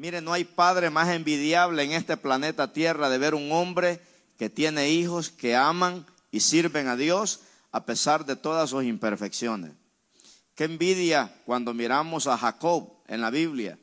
Mire, no hay padre más envidiable en este planeta Tierra de ver un hombre que tiene hijos que aman y sirven a Dios a pesar de todas sus imperfecciones. Qué envidia cuando miramos a Jacob en la Biblia,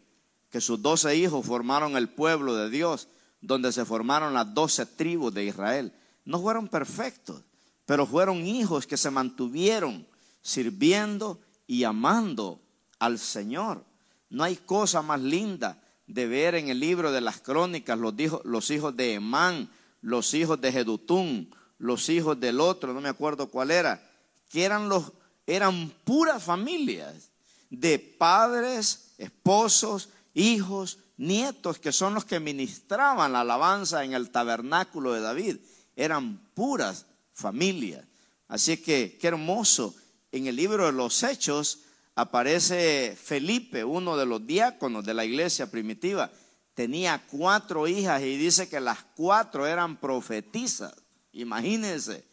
que sus doce hijos formaron el pueblo de Dios, donde se formaron las doce tribus de Israel. No fueron perfectos, pero fueron hijos que se mantuvieron sirviendo y amando al Señor. No hay cosa más linda de ver en el libro de las crónicas los, hijos, los hijos de Emán, los hijos de Jedutún, los hijos del otro, no me acuerdo cuál era, que eran los eran puras familias de padres, esposos, hijos, nietos, que son los que ministraban la alabanza en el tabernáculo de David. Eran puras familias. Así que qué hermoso. En el libro de los Hechos aparece Felipe, uno de los diáconos de la iglesia primitiva. Tenía cuatro hijas y dice que las cuatro eran profetizas. Imagínense,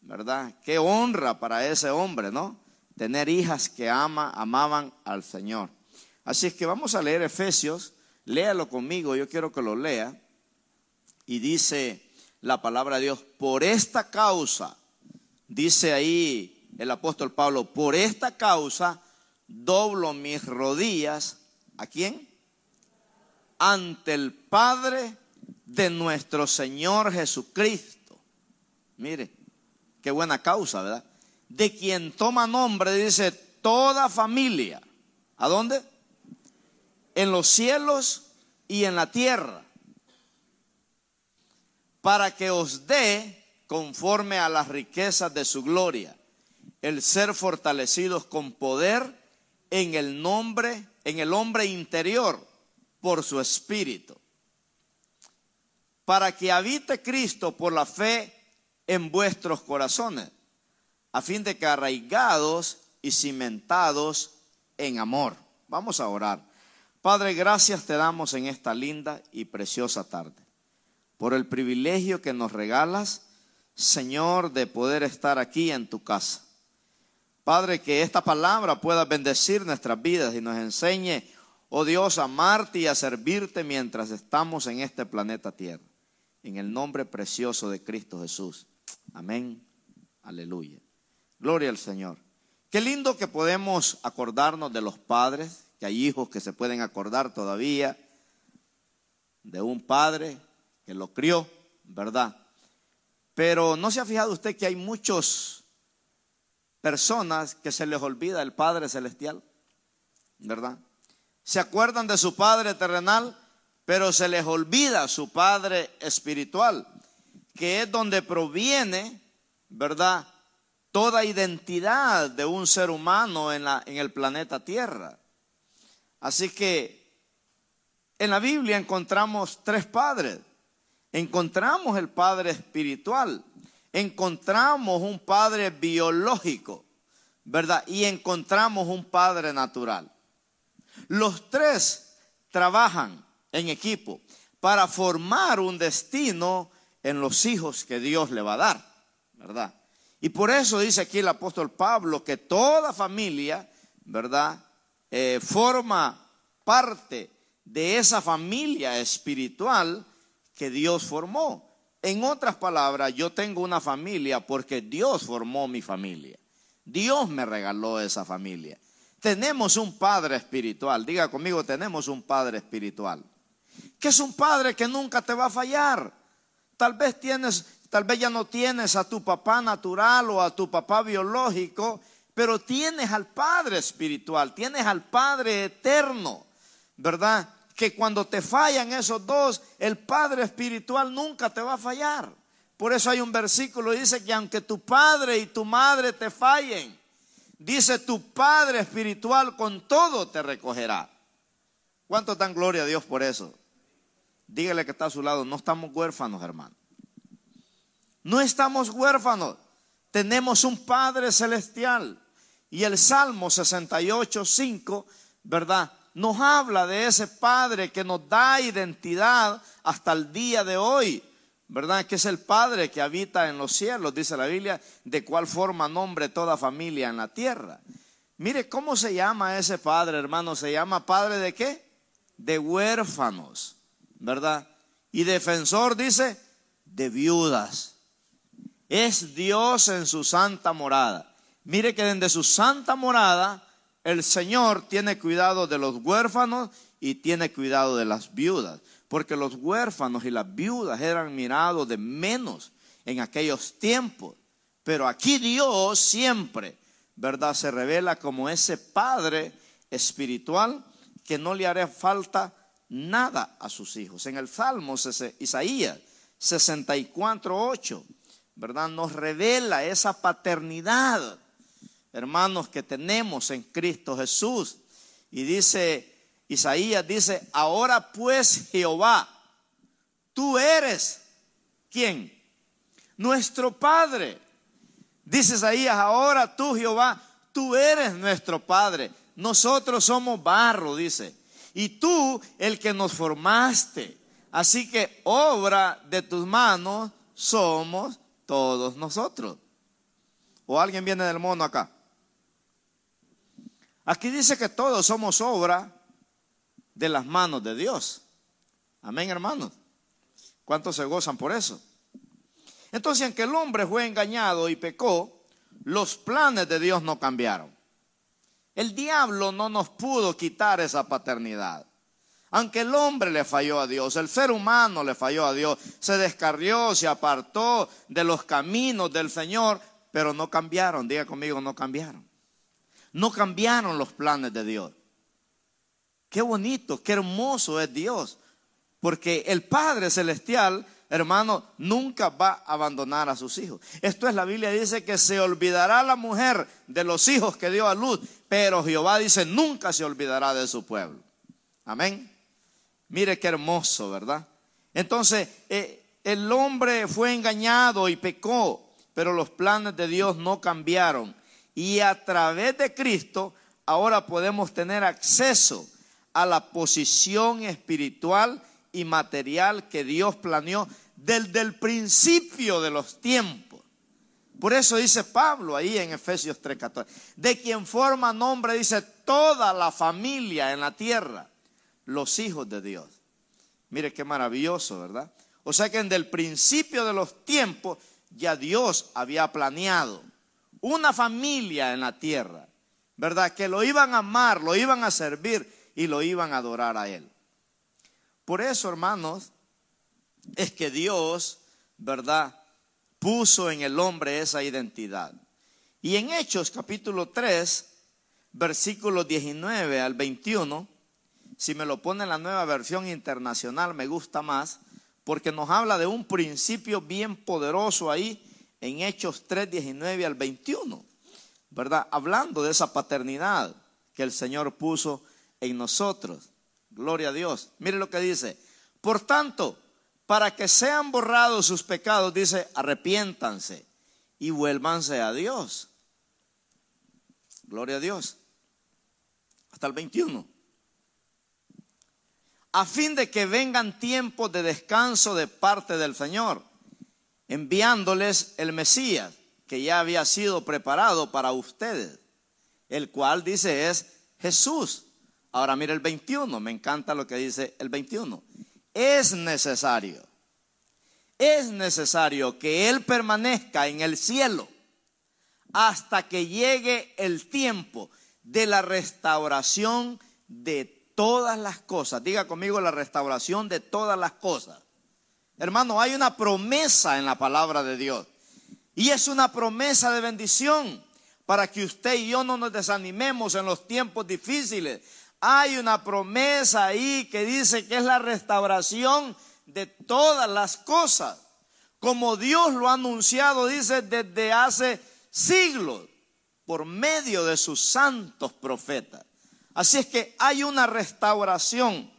¿verdad? Qué honra para ese hombre, ¿no? tener hijas que ama, amaban al Señor. Así es que vamos a leer Efesios, léalo conmigo, yo quiero que lo lea. Y dice la palabra de Dios, por esta causa, dice ahí el apóstol Pablo, por esta causa doblo mis rodillas, ¿a quién? Ante el Padre de nuestro Señor Jesucristo. Mire, qué buena causa, ¿verdad? de quien toma nombre, dice, toda familia. ¿A dónde? En los cielos y en la tierra. Para que os dé, conforme a las riquezas de su gloria, el ser fortalecidos con poder en el nombre, en el hombre interior, por su espíritu. Para que habite Cristo por la fe en vuestros corazones a fin de que arraigados y cimentados en amor. Vamos a orar. Padre, gracias te damos en esta linda y preciosa tarde por el privilegio que nos regalas, Señor, de poder estar aquí en tu casa. Padre, que esta palabra pueda bendecir nuestras vidas y nos enseñe, oh Dios, a amarte y a servirte mientras estamos en este planeta Tierra. En el nombre precioso de Cristo Jesús. Amén. Aleluya. Gloria al Señor. Qué lindo que podemos acordarnos de los padres, que hay hijos que se pueden acordar todavía de un padre que lo crió, ¿verdad? Pero no se ha fijado usted que hay muchas personas que se les olvida el Padre Celestial, ¿verdad? Se acuerdan de su Padre terrenal, pero se les olvida su Padre espiritual, que es donde proviene, ¿verdad? toda identidad de un ser humano en, la, en el planeta Tierra. Así que en la Biblia encontramos tres padres. Encontramos el padre espiritual, encontramos un padre biológico, ¿verdad? Y encontramos un padre natural. Los tres trabajan en equipo para formar un destino en los hijos que Dios le va a dar, ¿verdad? Y por eso dice aquí el apóstol Pablo que toda familia, ¿verdad? Eh, forma parte de esa familia espiritual que Dios formó. En otras palabras, yo tengo una familia porque Dios formó mi familia. Dios me regaló esa familia. Tenemos un padre espiritual. Diga conmigo, tenemos un padre espiritual. Que es un padre que nunca te va a fallar. Tal vez tienes Tal vez ya no tienes a tu papá natural o a tu papá biológico, pero tienes al Padre espiritual, tienes al Padre eterno, ¿verdad? Que cuando te fallan esos dos, el Padre espiritual nunca te va a fallar. Por eso hay un versículo que dice que aunque tu padre y tu madre te fallen, dice tu Padre espiritual con todo te recogerá. ¿Cuánto dan gloria a Dios por eso? Dígale que está a su lado, no estamos huérfanos, hermano. No estamos huérfanos, tenemos un Padre celestial. Y el Salmo 68, 5, ¿verdad? Nos habla de ese Padre que nos da identidad hasta el día de hoy, ¿verdad? Que es el Padre que habita en los cielos, dice la Biblia, de cuál forma nombre toda familia en la tierra. Mire cómo se llama ese Padre, hermano. ¿Se llama Padre de qué? de huérfanos, ¿verdad? Y defensor, dice, de viudas. Es Dios en su santa morada. Mire que desde su santa morada el Señor tiene cuidado de los huérfanos y tiene cuidado de las viudas, porque los huérfanos y las viudas eran mirados de menos en aquellos tiempos. Pero aquí Dios siempre, ¿verdad? Se revela como ese Padre espiritual que no le hará falta nada a sus hijos. En el Salmo Isaías 64, 8, ¿verdad? Nos revela esa paternidad hermanos, que tenemos en Cristo Jesús. Y dice, Isaías dice, ahora pues Jehová, tú eres, ¿quién? Nuestro Padre. Dice Isaías, ahora tú Jehová, tú eres nuestro Padre. Nosotros somos barro, dice. Y tú el que nos formaste. Así que obra de tus manos somos todos nosotros. ¿O alguien viene del mono acá? Aquí dice que todos somos obra de las manos de Dios. Amén, hermanos. ¿Cuántos se gozan por eso? Entonces, aunque el hombre fue engañado y pecó, los planes de Dios no cambiaron. El diablo no nos pudo quitar esa paternidad. Aunque el hombre le falló a Dios, el ser humano le falló a Dios, se descarrió, se apartó de los caminos del Señor, pero no cambiaron. Diga conmigo, no cambiaron. No cambiaron los planes de Dios. Qué bonito, qué hermoso es Dios. Porque el Padre Celestial, hermano, nunca va a abandonar a sus hijos. Esto es, la Biblia dice que se olvidará la mujer de los hijos que dio a luz, pero Jehová dice, nunca se olvidará de su pueblo. Amén. Mire qué hermoso, ¿verdad? Entonces, eh, el hombre fue engañado y pecó, pero los planes de Dios no cambiaron. Y a través de Cristo ahora podemos tener acceso a la posición espiritual y material que Dios planeó desde el principio de los tiempos. Por eso dice Pablo ahí en Efesios 3:14, de quien forma nombre, dice, toda la familia en la tierra, los hijos de Dios. Mire qué maravilloso, ¿verdad? O sea que desde el principio de los tiempos ya Dios había planeado una familia en la tierra, ¿verdad? Que lo iban a amar, lo iban a servir y lo iban a adorar a Él. Por eso, hermanos, es que Dios, ¿verdad? Puso en el hombre esa identidad. Y en Hechos capítulo 3, versículos 19 al 21, si me lo pone en la nueva versión internacional, me gusta más, porque nos habla de un principio bien poderoso ahí en Hechos 3, 19 al 21, ¿verdad? Hablando de esa paternidad que el Señor puso en nosotros. Gloria a Dios. Mire lo que dice. Por tanto, para que sean borrados sus pecados, dice, arrepiéntanse y vuélvanse a Dios. Gloria a Dios. Hasta el 21. A fin de que vengan tiempos de descanso de parte del Señor enviándoles el Mesías que ya había sido preparado para ustedes, el cual dice es Jesús. Ahora mire el 21, me encanta lo que dice el 21. Es necesario, es necesario que Él permanezca en el cielo hasta que llegue el tiempo de la restauración de todas las cosas. Diga conmigo la restauración de todas las cosas. Hermano, hay una promesa en la palabra de Dios. Y es una promesa de bendición para que usted y yo no nos desanimemos en los tiempos difíciles. Hay una promesa ahí que dice que es la restauración de todas las cosas. Como Dios lo ha anunciado, dice, desde hace siglos, por medio de sus santos profetas. Así es que hay una restauración,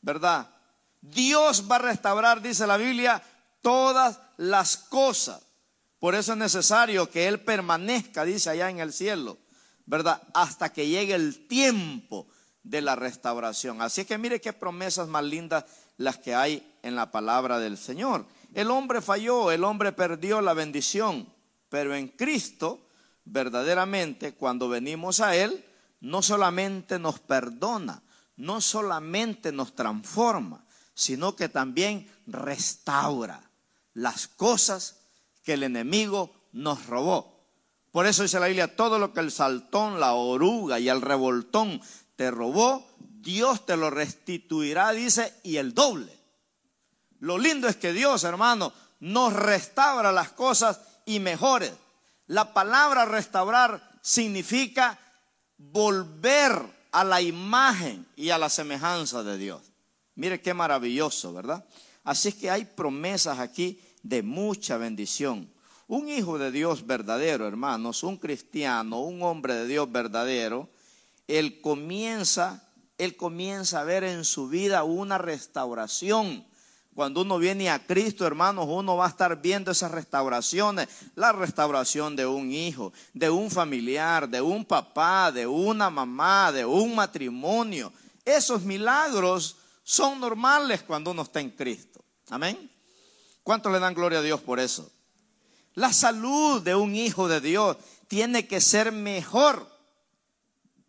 ¿verdad? Dios va a restaurar, dice la Biblia, todas las cosas. Por eso es necesario que Él permanezca, dice allá en el cielo, ¿verdad? Hasta que llegue el tiempo de la restauración. Así que mire qué promesas más lindas las que hay en la palabra del Señor. El hombre falló, el hombre perdió la bendición, pero en Cristo, verdaderamente, cuando venimos a Él, no solamente nos perdona, no solamente nos transforma, sino que también restaura las cosas que el enemigo nos robó. Por eso dice la Biblia, todo lo que el saltón, la oruga y el revoltón te robó, Dios te lo restituirá, dice, y el doble. Lo lindo es que Dios, hermano, nos restaura las cosas y mejores. La palabra restaurar significa volver a la imagen y a la semejanza de Dios. Mire qué maravilloso, ¿verdad? Así es que hay promesas aquí de mucha bendición. Un hijo de Dios verdadero, hermanos, un cristiano, un hombre de Dios verdadero, él comienza, él comienza a ver en su vida una restauración. Cuando uno viene a Cristo, hermanos, uno va a estar viendo esas restauraciones. La restauración de un hijo, de un familiar, de un papá, de una mamá, de un matrimonio. Esos milagros son normales cuando uno está en Cristo. Amén. ¿Cuántos le dan gloria a Dios por eso? La salud de un hijo de Dios tiene que ser mejor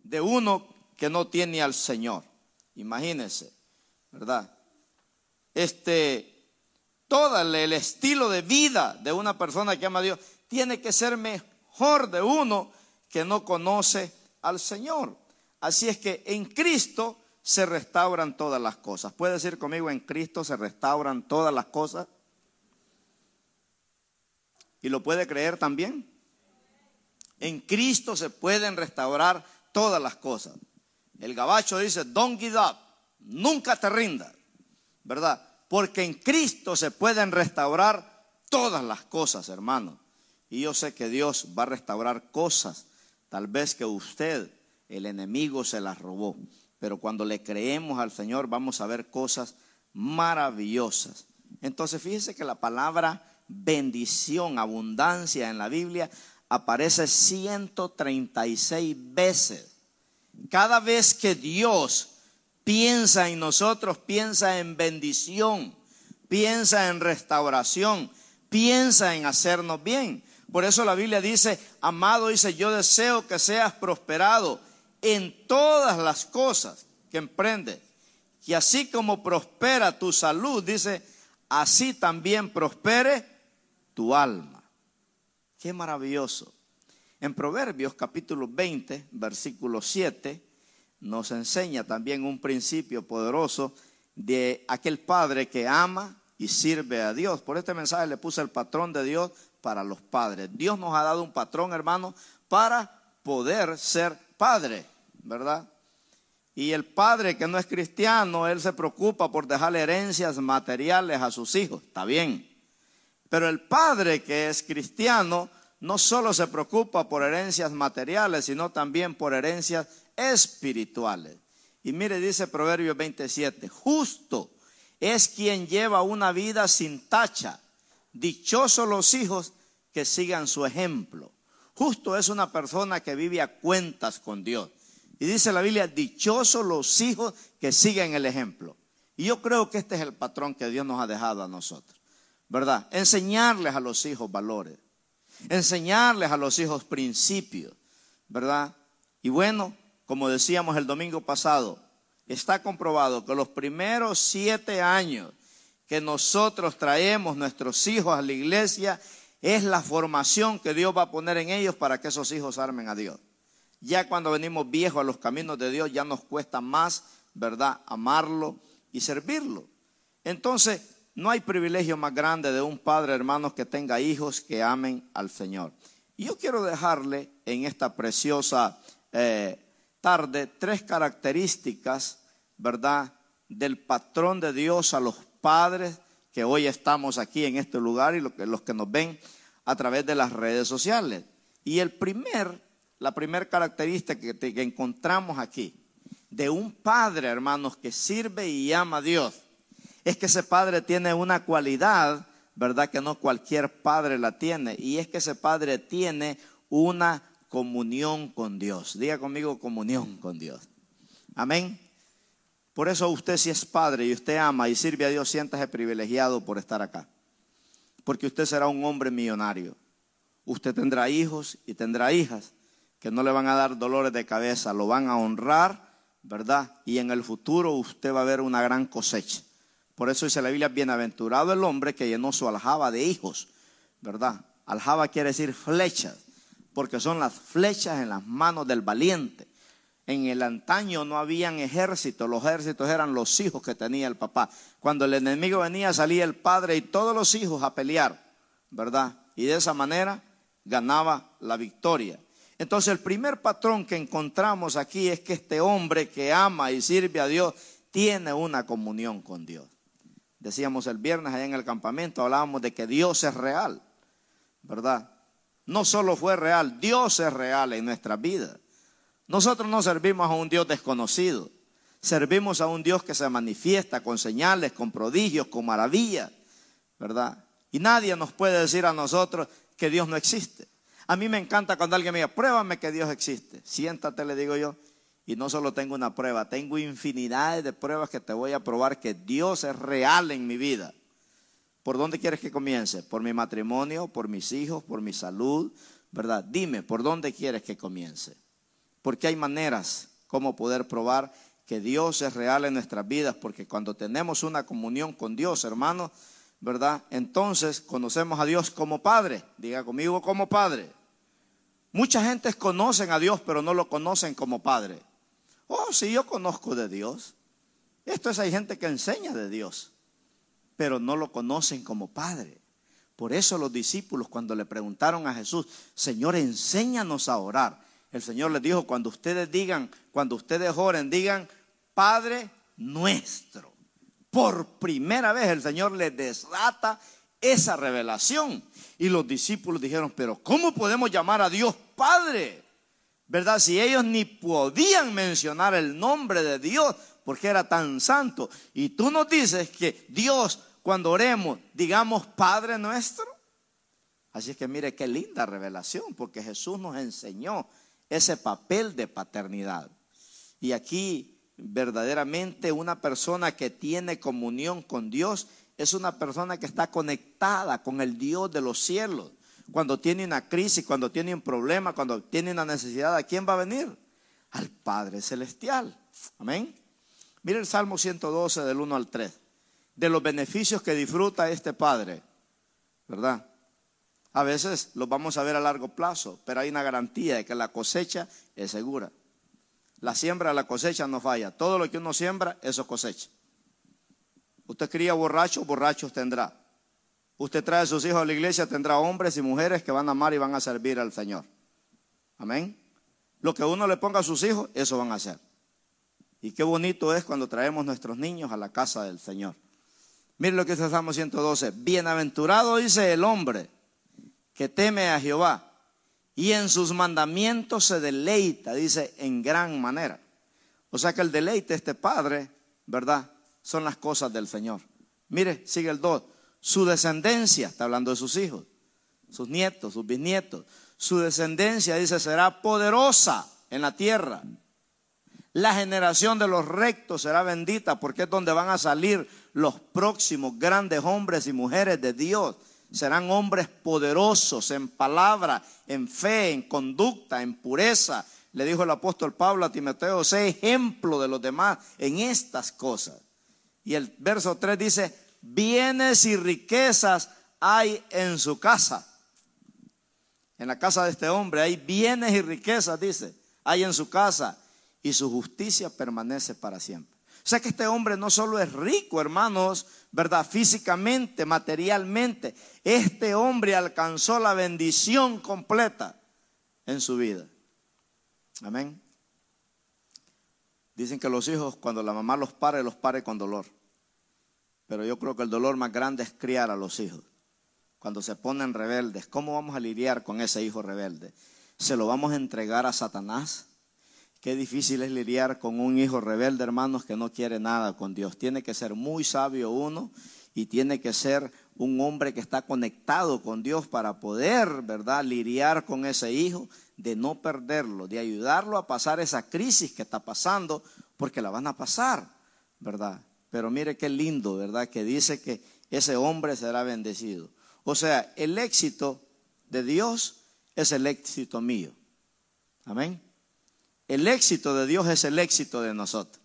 de uno que no tiene al Señor. Imagínense, ¿verdad? Este, todo el estilo de vida de una persona que ama a Dios tiene que ser mejor de uno que no conoce al Señor. Así es que en Cristo se restauran todas las cosas. ¿Puede decir conmigo, en Cristo se restauran todas las cosas? ¿Y lo puede creer también? En Cristo se pueden restaurar todas las cosas. El gabacho dice, don't give up, nunca te rindas, ¿verdad? Porque en Cristo se pueden restaurar todas las cosas, hermano. Y yo sé que Dios va a restaurar cosas, tal vez que usted, el enemigo, se las robó. Pero cuando le creemos al Señor vamos a ver cosas maravillosas. Entonces fíjese que la palabra bendición, abundancia en la Biblia aparece 136 veces. Cada vez que Dios piensa en nosotros, piensa en bendición, piensa en restauración, piensa en hacernos bien. Por eso la Biblia dice, amado, dice, yo deseo que seas prosperado en todas las cosas que emprendes. Y así como prospera tu salud, dice, así también prospere tu alma. Qué maravilloso. En Proverbios capítulo 20, versículo 7, nos enseña también un principio poderoso de aquel padre que ama y sirve a Dios. Por este mensaje le puse el patrón de Dios para los padres. Dios nos ha dado un patrón, hermano, para poder ser padre, ¿verdad? Y el padre que no es cristiano, él se preocupa por dejarle herencias materiales a sus hijos. Está bien. Pero el padre que es cristiano no solo se preocupa por herencias materiales, sino también por herencias espirituales. Y mire, dice Proverbio 27, justo es quien lleva una vida sin tacha. Dichosos los hijos que sigan su ejemplo. Justo es una persona que vive a cuentas con Dios. Y dice la Biblia, dichosos los hijos que siguen el ejemplo. Y yo creo que este es el patrón que Dios nos ha dejado a nosotros. ¿verdad? Enseñarles a los hijos valores, enseñarles a los hijos principios, ¿verdad? Y bueno, como decíamos el domingo pasado, está comprobado que los primeros siete años que nosotros traemos nuestros hijos a la iglesia es la formación que Dios va a poner en ellos para que esos hijos armen a Dios. Ya cuando venimos viejos a los caminos de Dios, ya nos cuesta más, ¿verdad?, amarlo y servirlo. Entonces, no hay privilegio más grande de un padre, hermanos, que tenga hijos que amen al Señor. Y yo quiero dejarle en esta preciosa eh, tarde tres características, ¿verdad?, del patrón de Dios a los padres que hoy estamos aquí en este lugar y los que nos ven a través de las redes sociales. Y el primer, la primera característica que, encontramos aquí de un padre, hermanos, que sirve y ama a Dios es que ese padre tiene una cualidad, ¿verdad? Que no cualquier padre la tiene. Y es que ese padre tiene una comunión con Dios. Diga conmigo comunión con Dios. Amén. Por eso usted si es padre y usted ama y sirve a Dios, siéntase privilegiado por estar acá. Porque usted será un hombre millonario. Usted tendrá hijos y tendrá hijas que no le van a dar dolores de cabeza, lo van a honrar, ¿verdad? Y en el futuro usted va a ver una gran cosecha. Por eso dice la Biblia, bienaventurado el hombre que llenó su aljaba de hijos, ¿verdad? Aljaba quiere decir flechas, porque son las flechas en las manos del valiente. En el antaño no habían ejércitos, los ejércitos eran los hijos que tenía el papá. Cuando el enemigo venía salía el padre y todos los hijos a pelear, ¿verdad? Y de esa manera ganaba la victoria. Entonces el primer patrón que encontramos aquí es que este hombre que ama y sirve a Dios tiene una comunión con Dios. Decíamos el viernes allá en el campamento, hablábamos de que Dios es real, ¿verdad? No solo fue real, Dios es real en nuestra vida. Nosotros no servimos a un Dios desconocido, servimos a un Dios que se manifiesta con señales, con prodigios, con maravillas, ¿verdad? Y nadie nos puede decir a nosotros que Dios no existe. A mí me encanta cuando alguien me diga, pruébame que Dios existe. Siéntate, le digo yo, y no solo tengo una prueba, tengo infinidades de pruebas que te voy a probar que Dios es real en mi vida. ¿Por dónde quieres que comience? ¿Por mi matrimonio? ¿Por mis hijos? ¿Por mi salud? ¿Verdad? Dime, ¿por dónde quieres que comience? Porque hay maneras como poder probar que Dios es real en nuestras vidas, porque cuando tenemos una comunión con Dios, hermano, ¿verdad? Entonces conocemos a Dios como Padre. Diga conmigo como Padre. Mucha gente conocen a Dios, pero no lo conocen como Padre. Oh, sí, yo conozco de Dios. Esto es, hay gente que enseña de Dios, pero no lo conocen como Padre. Por eso los discípulos cuando le preguntaron a Jesús, Señor, enséñanos a orar. El Señor les dijo, cuando ustedes digan, cuando ustedes oren, digan, Padre nuestro. Por primera vez el Señor les desata esa revelación. Y los discípulos dijeron, pero ¿cómo podemos llamar a Dios Padre? ¿Verdad? Si ellos ni podían mencionar el nombre de Dios porque era tan santo. Y tú nos dices que Dios, cuando oremos, digamos Padre nuestro. Así es que mire qué linda revelación, porque Jesús nos enseñó ese papel de paternidad. Y aquí verdaderamente una persona que tiene comunión con Dios es una persona que está conectada con el Dios de los cielos. Cuando tiene una crisis, cuando tiene un problema, cuando tiene una necesidad, ¿a quién va a venir? Al Padre Celestial. Amén. Mire el Salmo 112 del 1 al 3. De los beneficios que disfruta este Padre. ¿Verdad? A veces los vamos a ver a largo plazo, pero hay una garantía de que la cosecha es segura. La siembra, la cosecha no falla. Todo lo que uno siembra, eso cosecha. Usted cría borrachos, borrachos tendrá. Usted trae a sus hijos a la iglesia, tendrá hombres y mujeres que van a amar y van a servir al Señor. Amén. Lo que uno le ponga a sus hijos, eso van a hacer. Y qué bonito es cuando traemos nuestros niños a la casa del Señor. Mire lo que dice Salmo 112. Bienaventurado dice el hombre que teme a Jehová y en sus mandamientos se deleita, dice, en gran manera. O sea que el deleite, este padre, ¿verdad? Son las cosas del Señor. Mire, sigue el 2. Su descendencia, está hablando de sus hijos, sus nietos, sus bisnietos. Su descendencia, dice, será poderosa en la tierra. La generación de los rectos será bendita porque es donde van a salir los próximos grandes hombres y mujeres de Dios serán hombres poderosos en palabra, en fe, en conducta, en pureza. Le dijo el apóstol Pablo a Timoteo, sé ejemplo de los demás en estas cosas. Y el verso 3 dice, bienes y riquezas hay en su casa. En la casa de este hombre hay bienes y riquezas, dice, hay en su casa y su justicia permanece para siempre. O sea que este hombre no solo es rico, hermanos, ¿verdad? Físicamente, materialmente. Este hombre alcanzó la bendición completa en su vida. Amén. Dicen que los hijos, cuando la mamá los pare, los pare con dolor. Pero yo creo que el dolor más grande es criar a los hijos. Cuando se ponen rebeldes, ¿cómo vamos a lidiar con ese hijo rebelde? ¿Se lo vamos a entregar a Satanás? Qué difícil es lidiar con un hijo rebelde, hermanos, que no quiere nada con Dios. Tiene que ser muy sabio uno y tiene que ser un hombre que está conectado con Dios para poder, ¿verdad?, lidiar con ese hijo, de no perderlo, de ayudarlo a pasar esa crisis que está pasando, porque la van a pasar, ¿verdad? Pero mire qué lindo, ¿verdad?, que dice que ese hombre será bendecido. O sea, el éxito de Dios es el éxito mío. Amén. El éxito de Dios es el éxito de nosotros.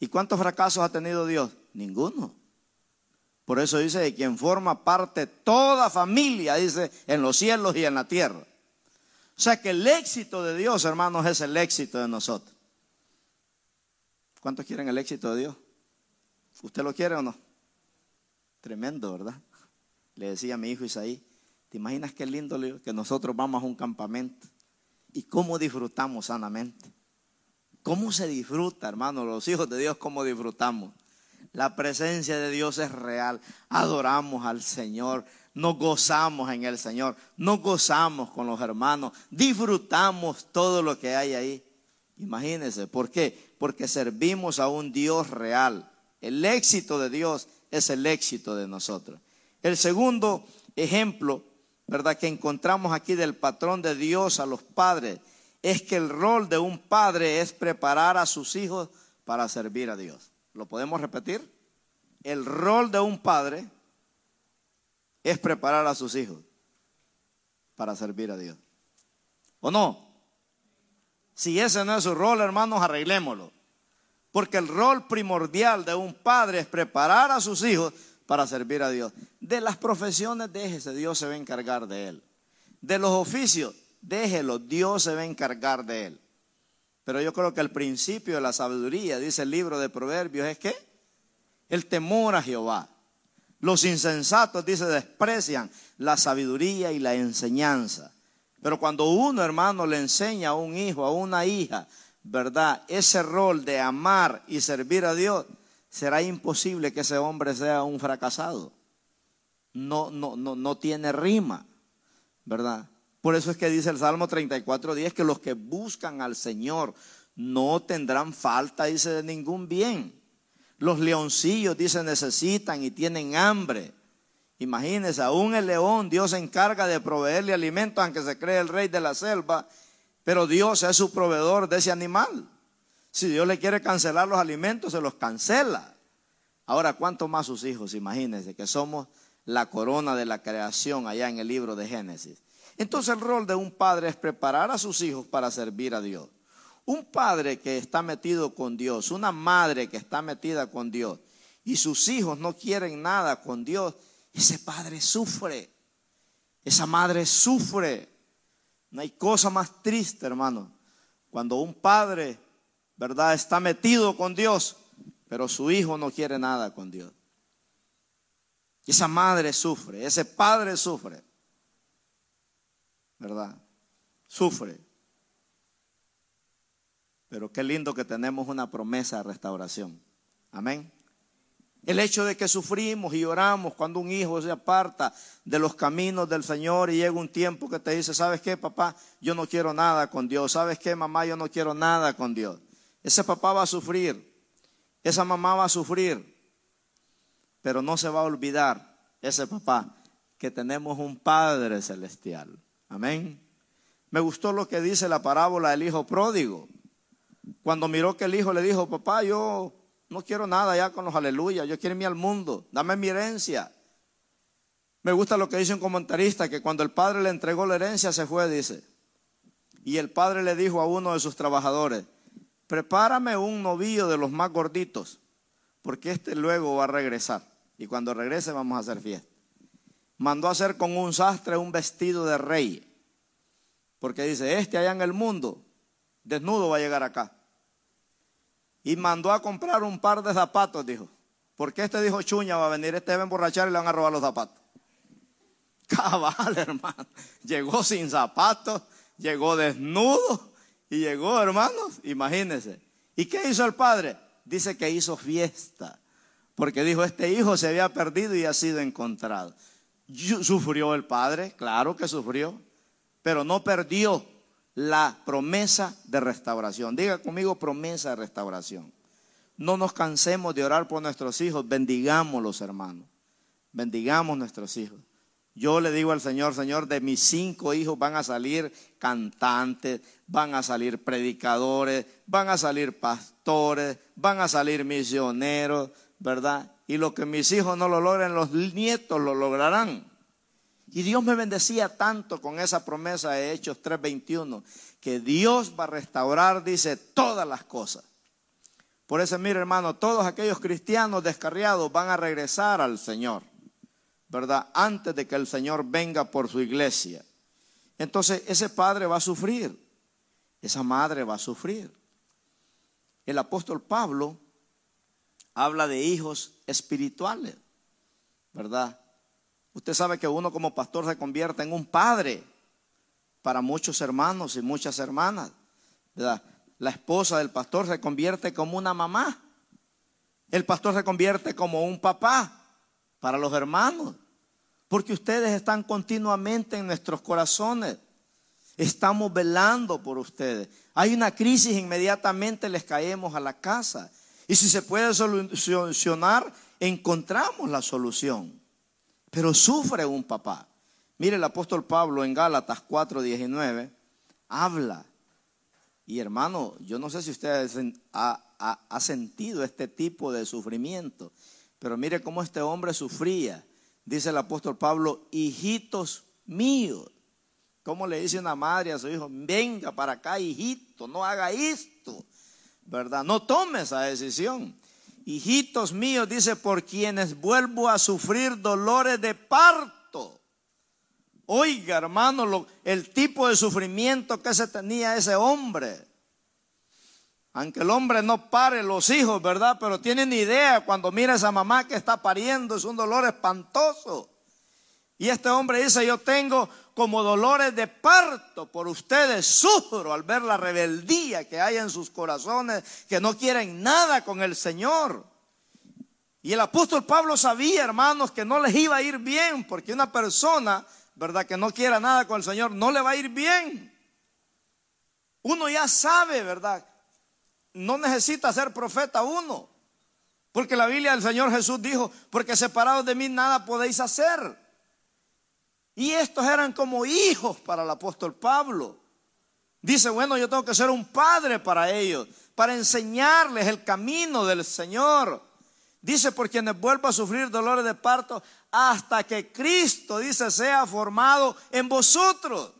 ¿Y cuántos fracasos ha tenido Dios? Ninguno. Por eso dice de quien forma parte toda familia, dice, en los cielos y en la tierra. O sea que el éxito de Dios, hermanos, es el éxito de nosotros. ¿Cuántos quieren el éxito de Dios? ¿Usted lo quiere o no? Tremendo, ¿verdad? Le decía a mi hijo Isaí, ¿te imaginas qué lindo que nosotros vamos a un campamento y cómo disfrutamos sanamente? ¿Cómo se disfruta, hermano? Los hijos de Dios, ¿cómo disfrutamos? La presencia de Dios es real. Adoramos al Señor. Nos gozamos en el Señor. Nos gozamos con los hermanos. Disfrutamos todo lo que hay ahí. Imagínense. ¿Por qué? Porque servimos a un Dios real. El éxito de Dios es el éxito de nosotros. El segundo ejemplo, ¿verdad? Que encontramos aquí del patrón de Dios a los padres es que el rol de un padre es preparar a sus hijos para servir a Dios. ¿Lo podemos repetir? El rol de un padre es preparar a sus hijos para servir a Dios. ¿O no? Si ese no es su rol, hermanos, arreglémoslo. Porque el rol primordial de un padre es preparar a sus hijos para servir a Dios. De las profesiones, déjese, Dios se va a encargar de él. De los oficios, déjelo, Dios se va a encargar de él. Pero yo creo que el principio de la sabiduría, dice el libro de Proverbios, es que el temor a Jehová. Los insensatos, dice, desprecian la sabiduría y la enseñanza. Pero cuando uno, hermano, le enseña a un hijo, a una hija, ¿verdad? Ese rol de amar y servir a Dios, será imposible que ese hombre sea un fracasado. No, no, no, no tiene rima, ¿verdad? Por eso es que dice el Salmo 34, 10 que los que buscan al Señor no tendrán falta, dice, de ningún bien. Los leoncillos, dice, necesitan y tienen hambre. Imagínense, aún el león, Dios se encarga de proveerle alimento, aunque se cree el rey de la selva, pero Dios es su proveedor de ese animal. Si Dios le quiere cancelar los alimentos, se los cancela. Ahora, ¿cuánto más sus hijos? Imagínense que somos la corona de la creación allá en el libro de Génesis. Entonces el rol de un padre es preparar a sus hijos para servir a Dios. Un padre que está metido con Dios, una madre que está metida con Dios y sus hijos no quieren nada con Dios, ese padre sufre. Esa madre sufre. No hay cosa más triste, hermano, cuando un padre, ¿verdad?, está metido con Dios, pero su hijo no quiere nada con Dios. esa madre sufre, ese padre sufre. ¿verdad? Sufre. Pero qué lindo que tenemos una promesa de restauración. Amén. El hecho de que sufrimos y lloramos cuando un hijo se aparta de los caminos del Señor y llega un tiempo que te dice, ¿sabes qué, papá? Yo no quiero nada con Dios. ¿Sabes qué, mamá? Yo no quiero nada con Dios. Ese papá va a sufrir. Esa mamá va a sufrir. Pero no se va a olvidar ese papá que tenemos un Padre celestial Amén. Me gustó lo que dice la parábola del hijo pródigo. Cuando miró que el hijo le dijo, papá, yo no quiero nada ya con los aleluya, yo quiero irme al mundo, dame mi herencia. Me gusta lo que dice un comentarista, que cuando el padre le entregó la herencia se fue, dice. Y el padre le dijo a uno de sus trabajadores, prepárame un novillo de los más gorditos, porque este luego va a regresar. Y cuando regrese vamos a hacer fiesta mandó a hacer con un sastre un vestido de rey. Porque dice, este allá en el mundo, desnudo va a llegar acá. Y mandó a comprar un par de zapatos, dijo. Porque este dijo, chuña va a venir, este va a emborrachar y le van a robar los zapatos. Cabal, hermano. Llegó sin zapatos, llegó desnudo y llegó, hermanos, imagínense. ¿Y qué hizo el padre? Dice que hizo fiesta. Porque dijo, este hijo se había perdido y ha sido encontrado. ¿Sufrió el padre? Claro que sufrió, pero no perdió la promesa de restauración. Diga conmigo promesa de restauración. No nos cansemos de orar por nuestros hijos, bendigámoslos hermanos, bendigamos nuestros hijos. Yo le digo al Señor, Señor, de mis cinco hijos van a salir cantantes, van a salir predicadores, van a salir pastores, van a salir misioneros, ¿verdad? Y lo que mis hijos no lo logren, los nietos lo lograrán. Y Dios me bendecía tanto con esa promesa de Hechos 3:21, que Dios va a restaurar, dice, todas las cosas. Por eso, mire hermano, todos aquellos cristianos descarriados van a regresar al Señor, ¿verdad? Antes de que el Señor venga por su iglesia. Entonces, ese padre va a sufrir, esa madre va a sufrir. El apóstol Pablo habla de hijos espirituales, ¿verdad? Usted sabe que uno como pastor se convierte en un padre para muchos hermanos y muchas hermanas, ¿verdad? la esposa del pastor se convierte como una mamá. El pastor se convierte como un papá para los hermanos. Porque ustedes están continuamente en nuestros corazones. Estamos velando por ustedes. Hay una crisis, inmediatamente les caemos a la casa. Y si se puede solucionar, encontramos la solución. Pero sufre un papá. Mire el apóstol Pablo en Gálatas 4:19 habla y hermano, yo no sé si usted ha, sentido este tipo de sufrimiento, pero mire cómo este hombre sufría. Dice el apóstol Pablo, hijitos míos. ¿Cómo le dice una madre a su hijo? Venga para acá, hijito, no haga esto, ¿verdad? No tome esa decisión. Hijitos míos, dice, por quienes vuelvo a sufrir dolores de parto. Oiga, hermano, el tipo de sufrimiento que se tenía ese hombre. Aunque el hombre no pare los hijos, ¿verdad? Pero tienen idea cuando mira a esa mamá que está pariendo, es un dolor espantoso. Y este hombre dice, yo tengo como dolores de parto por ustedes, sufro al ver la rebeldía que hay en sus corazones, que no quieren nada con el Señor. Y el apóstol Pablo sabía, hermanos, que no les iba a ir bien, porque una persona ¿verdad? Que no quiera nada con el Señor, no le va a ir bien. Uno ya sabe, ¿verdad? No necesita ser profeta uno. Porque la Biblia del Señor Jesús dijo, porque separados de mí nada podéis hacer. Y estos eran como hijos para el apóstol Pablo. Dice, bueno, yo tengo que ser un padre para ellos, para enseñarles el camino del Señor. Dice, por quienes vuelvo a sufrir dolores de parto, hasta que Cristo, dice, sea formado en vosotros.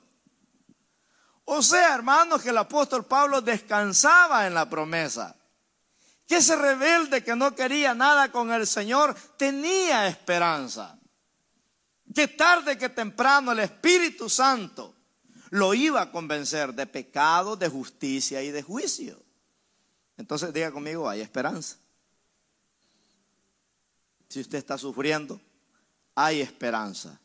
O sea, hermanos, que el apóstol Pablo descansaba en la promesa. Que ese rebelde que no quería nada con el Señor tenía esperanza. Que tarde que temprano el Espíritu Santo lo iba a convencer de pecado, de justicia y de juicio. Entonces diga conmigo, hay esperanza. Si usted está sufriendo, hay esperanza.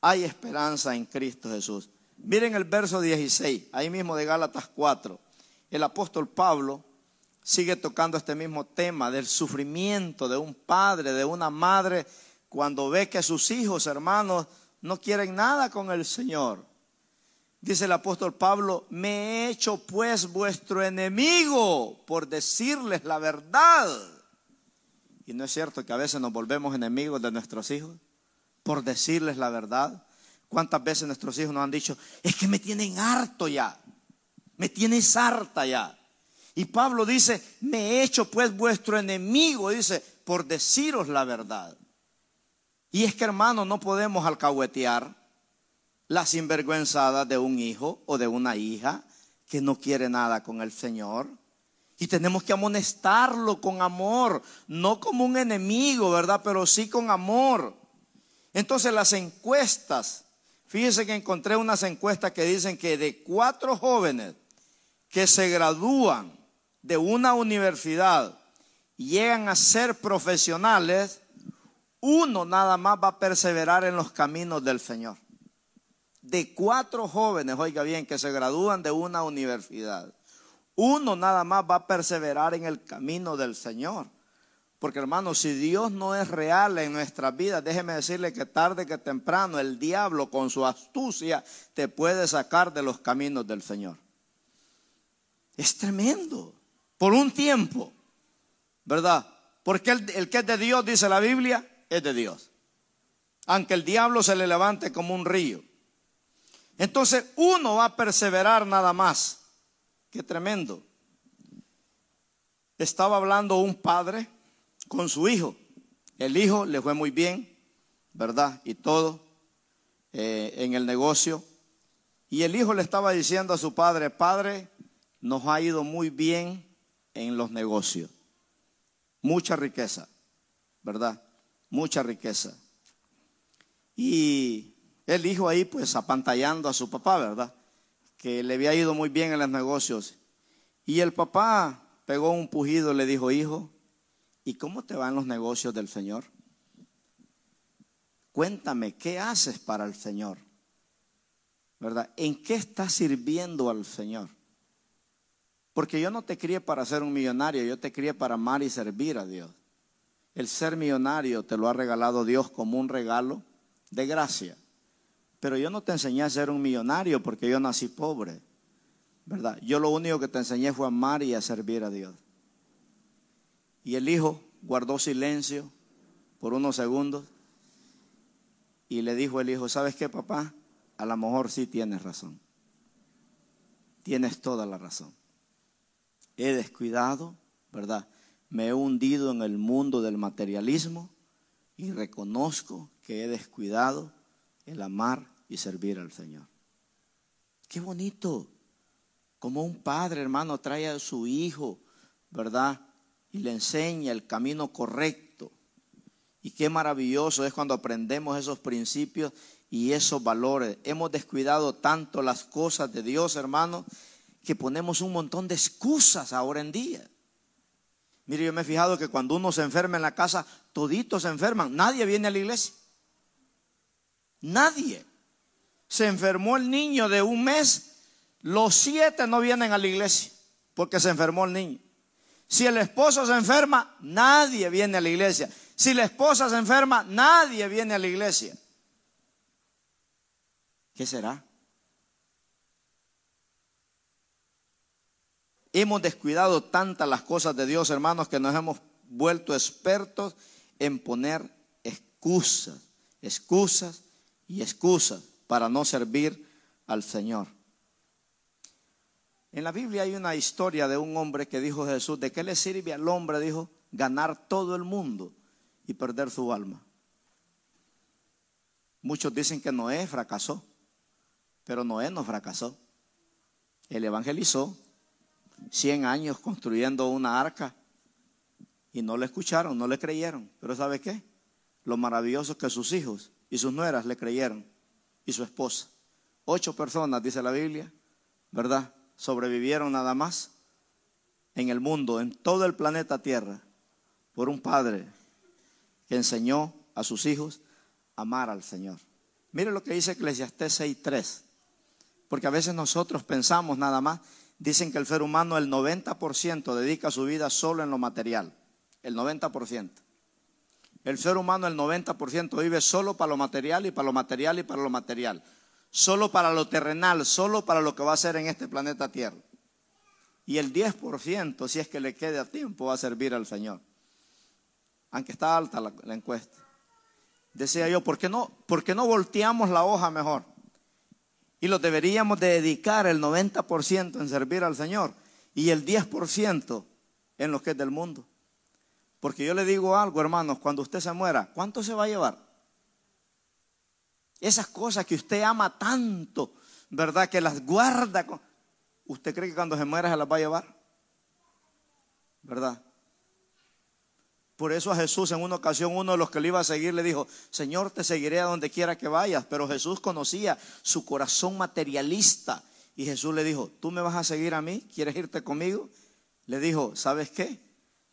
Hay esperanza en Cristo Jesús. Miren el verso 16, ahí mismo de Gálatas 4. El apóstol Pablo sigue tocando este mismo tema del sufrimiento de un padre, de una madre, cuando ve que sus hijos, hermanos, no quieren nada con el Señor. Dice el apóstol Pablo, me he hecho pues vuestro enemigo por decirles la verdad. Y no es cierto que a veces nos volvemos enemigos de nuestros hijos por decirles la verdad. ¿Cuántas veces nuestros hijos nos han dicho, es que me tienen harto ya, me tienes harta ya? Y Pablo dice, me he hecho pues vuestro enemigo, dice, por deciros la verdad. Y es que hermano, no podemos alcahuetear la sinvergüenzada de un hijo o de una hija que no quiere nada con el Señor. Y tenemos que amonestarlo con amor, no como un enemigo, ¿verdad? Pero sí con amor. Entonces las encuestas, fíjense que encontré unas encuestas que dicen que de cuatro jóvenes que se gradúan de una universidad y llegan a ser profesionales, uno nada más va a perseverar en los caminos del Señor. De cuatro jóvenes, oiga bien, que se gradúan de una universidad uno nada más va a perseverar en el camino del Señor. Porque hermano, si Dios no es real en nuestras vidas, déjeme decirle que tarde que temprano el diablo con su astucia te puede sacar de los caminos del Señor. Es tremendo. Por un tiempo, ¿verdad? Porque el, el que es de Dios, dice la Biblia, es de Dios. Aunque el diablo se le levante como un río. Entonces uno va a perseverar nada más. Qué tremendo. Estaba hablando un padre con su hijo. El hijo le fue muy bien, ¿verdad? Y todo. eh, en el negocio. Y el hijo le estaba diciendo a su padre, padre, nos ha ido muy bien en los negocios. Mucha riqueza, ¿verdad? Mucha riqueza. Y el hijo ahí pues apantallando a su papá, ¿verdad? Que le había ido muy bien en los negocios. Y el papá pegó un pujido y le dijo, hijo, ¿y cómo te van los negocios del Señor? Cuéntame, ¿qué haces para el Señor? ¿Verdad? ¿En qué estás sirviendo al Señor? Porque yo no te crié para ser un millonario, yo te crié para amar y servir a Dios. El ser millonario te lo ha regalado Dios como un regalo de gracia. Pero yo no te enseñé a ser un millonario porque yo nací pobre. ¿Verdad? Yo lo único que te enseñé fue a amar y a servir a Dios. Y el hijo guardó silencio por unos segundos y le dijo el hijo, ¿sabes qué, papá? A lo mejor sí tienes razón. Tienes toda la razón. He descuidado, ¿verdad? Me he hundido en el mundo del materialismo y reconozco que he descuidado el amar y servir al Señor. Qué bonito. Como un padre, hermano, trae a su hijo, ¿verdad? Y le enseña el camino correcto. Y qué maravilloso es cuando aprendemos esos principios y esos valores. Hemos descuidado tanto las cosas de Dios, hermano, que ponemos un montón de excusas ahora en día. Mire, yo me he fijado que cuando uno se enferma en la casa, toditos se enferman. Nadie viene a la iglesia. Nadie. Se enfermó el niño de un mes, los siete no vienen a la iglesia porque se enfermó el niño. Si el esposo se enferma, nadie viene a la iglesia. Si la esposa se enferma, nadie viene a la iglesia. ¿Qué será? Hemos descuidado tantas las cosas de Dios, hermanos, que nos hemos vuelto expertos en poner excusas, excusas y excusas para no servir al Señor. En la Biblia hay una historia de un hombre que dijo Jesús, ¿de qué le sirve al hombre, dijo, ganar todo el mundo y perder su alma? Muchos dicen que Noé fracasó, pero Noé no fracasó. Él evangelizó, 100 años construyendo una arca y no le escucharon, no le creyeron. Pero ¿sabe qué? Lo maravilloso que sus hijos y sus nueras le creyeron y su esposa. Ocho personas, dice la Biblia, ¿verdad? Sobrevivieron nada más en el mundo, en todo el planeta Tierra, por un padre que enseñó a sus hijos a amar al Señor. Mire lo que dice Eclesiastés 6.3, porque a veces nosotros pensamos nada más dicen que el ser humano el 90% dedica su vida solo en lo material. El 90%. El ser humano el 90% vive solo para lo material y para lo material y para lo material. Solo para lo terrenal, solo para lo que va a hacer en este planeta Tierra. Y el 10%, si es que le quede a tiempo, va a servir al Señor. Aunque está alta la, encuesta. Decía yo, ¿por qué, no, ¿por qué no volteamos la hoja mejor? Y lo deberíamos dedicar el 90% en servir al Señor y el 10% en lo que es del mundo. Porque yo le digo algo, hermanos, cuando usted se muera, ¿cuánto se va a llevar? Esas cosas que usted ama tanto, ¿verdad? Que las guarda. ¿Usted cree que cuando se muera se las va a llevar? ¿Verdad? Por eso a Jesús en una ocasión uno de los que le iba a seguir le dijo, Señor, te seguiré a donde quiera que vayas. Pero Jesús conocía su corazón materialista. Y Jesús le dijo, ¿tú me vas a seguir a mí? ¿Quieres irte conmigo? Le dijo, ¿sabes qué?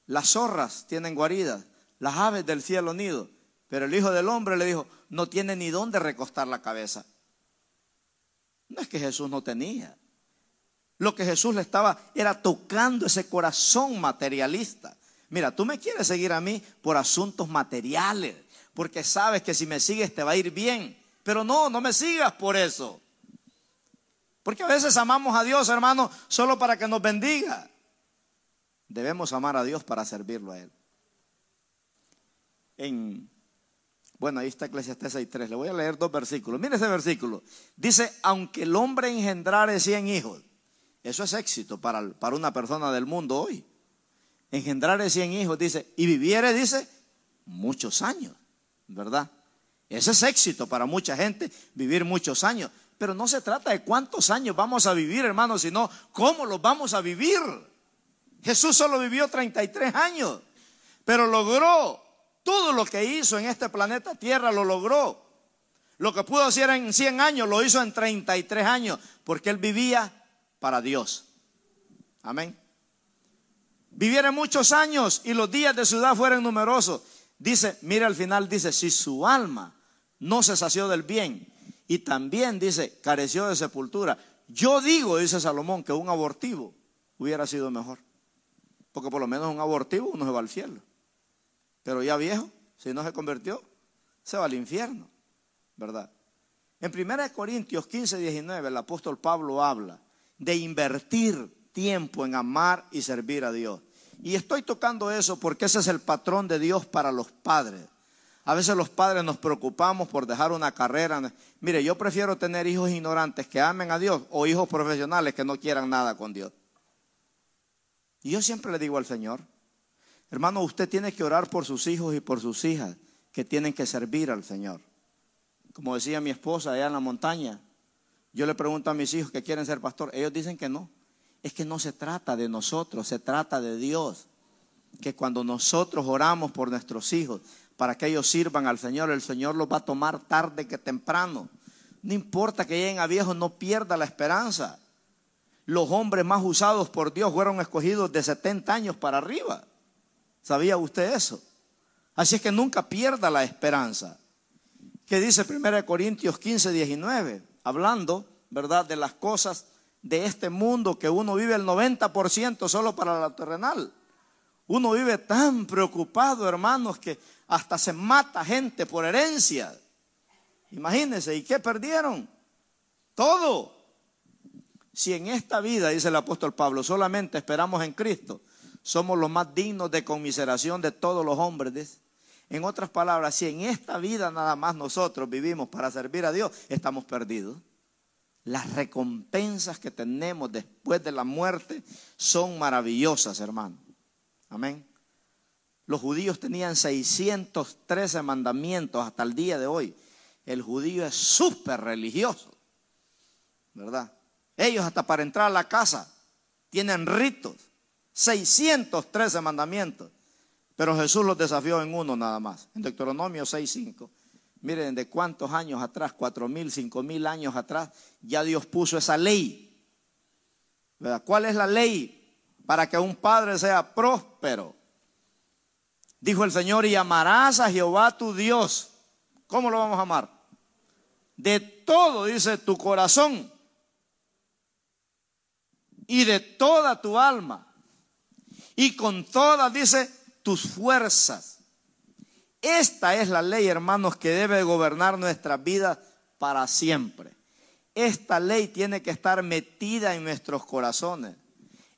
Las zorras tienen guaridas, las aves del cielo nido. Pero el Hijo del Hombre le dijo, no tiene ni dónde recostar la cabeza. No es que Jesús no tenía. Lo que Jesús le estaba era tocando ese corazón materialista. Mira, tú me quieres seguir a mí por asuntos materiales, porque sabes que si me sigues te va a ir bien. Pero no, no me sigas por eso. Porque a veces amamos a Dios, hermano, solo para que nos bendiga. Debemos amar a Dios para servirlo a Él. En, bueno, ahí está Eclesiastes 6.3. Le voy a leer dos versículos. Mire ese versículo. Dice, aunque el hombre engendrare 100 hijos, eso es éxito para, para una persona del mundo hoy engendrare cien hijos, dice, y viviere, dice, muchos años, ¿verdad? Ese es éxito para mucha gente, vivir muchos años. Pero no se trata de cuántos años vamos a vivir, hermanos, sino cómo los vamos a vivir. Jesús solo vivió 33 años, pero logró todo lo que hizo en este planeta Tierra, lo logró. Lo que pudo hacer en 100 años, lo hizo en 33 años, porque él vivía para Dios. Amén. Viviera muchos años y los días de su edad fueran numerosos. Dice, mira al final, dice, si su alma no se sació del bien y también dice, careció de sepultura. Yo digo, dice Salomón, que un abortivo hubiera sido mejor. Porque por lo menos un abortivo uno se va al cielo. Pero ya viejo, si no se convirtió, se va al infierno. ¿Verdad? En 1 Corintios 15, 19, el apóstol Pablo habla de invertir tiempo en amar y servir a Dios. Y estoy tocando eso porque ese es el patrón de Dios para los padres. A veces los padres nos preocupamos por dejar una carrera. Mire, yo prefiero tener hijos ignorantes que amen a Dios o hijos profesionales que no quieran nada con Dios. Y yo siempre le digo al Señor, hermano, usted tiene que orar por sus hijos y por sus hijas que tienen que servir al Señor. Como decía mi esposa allá en la montaña, yo le pregunto a mis hijos que quieren ser pastor, ellos dicen que no. Es que no se trata de nosotros, se trata de Dios. Que cuando nosotros oramos por nuestros hijos, para que ellos sirvan al Señor, el Señor los va a tomar tarde que temprano. No importa que lleguen a viejos, no pierda la esperanza. Los hombres más usados por Dios fueron escogidos de 70 años para arriba. ¿Sabía usted eso? Así es que nunca pierda la esperanza. ¿Qué dice 1 Corintios 15, 19? hablando, ¿verdad?, de las cosas de este mundo que uno vive el 90% solo para la terrenal. Uno vive tan preocupado, hermanos, que hasta se mata gente por herencia. Imagínense, ¿y qué perdieron? Todo. Si en esta vida, dice el apóstol Pablo, solamente esperamos en Cristo, somos los más dignos de conmiseración de todos los hombres. En otras palabras, si en esta vida nada más nosotros vivimos para servir a Dios, estamos perdidos. Las recompensas que tenemos después de la muerte son maravillosas, hermano. Amén. Los judíos tenían 613 mandamientos hasta el día de hoy. El judío es súper religioso, ¿verdad? Ellos hasta para entrar a la casa tienen ritos. 613 mandamientos. Pero Jesús los desafió en uno nada más, en Deuteronomio 6.5. Miren, de cuántos años atrás, cuatro mil, cinco mil años atrás, ya Dios puso esa ley. ¿Cuál es la ley? Para que un padre sea próspero. Dijo el Señor, y amarás a Jehová tu Dios. ¿Cómo lo vamos a amar? De todo, dice, tu corazón. Y de toda tu alma. Y con todas, dice, tus fuerzas. Esta es la ley, hermanos, que debe gobernar nuestra vida para siempre. Esta ley tiene que estar metida en nuestros corazones.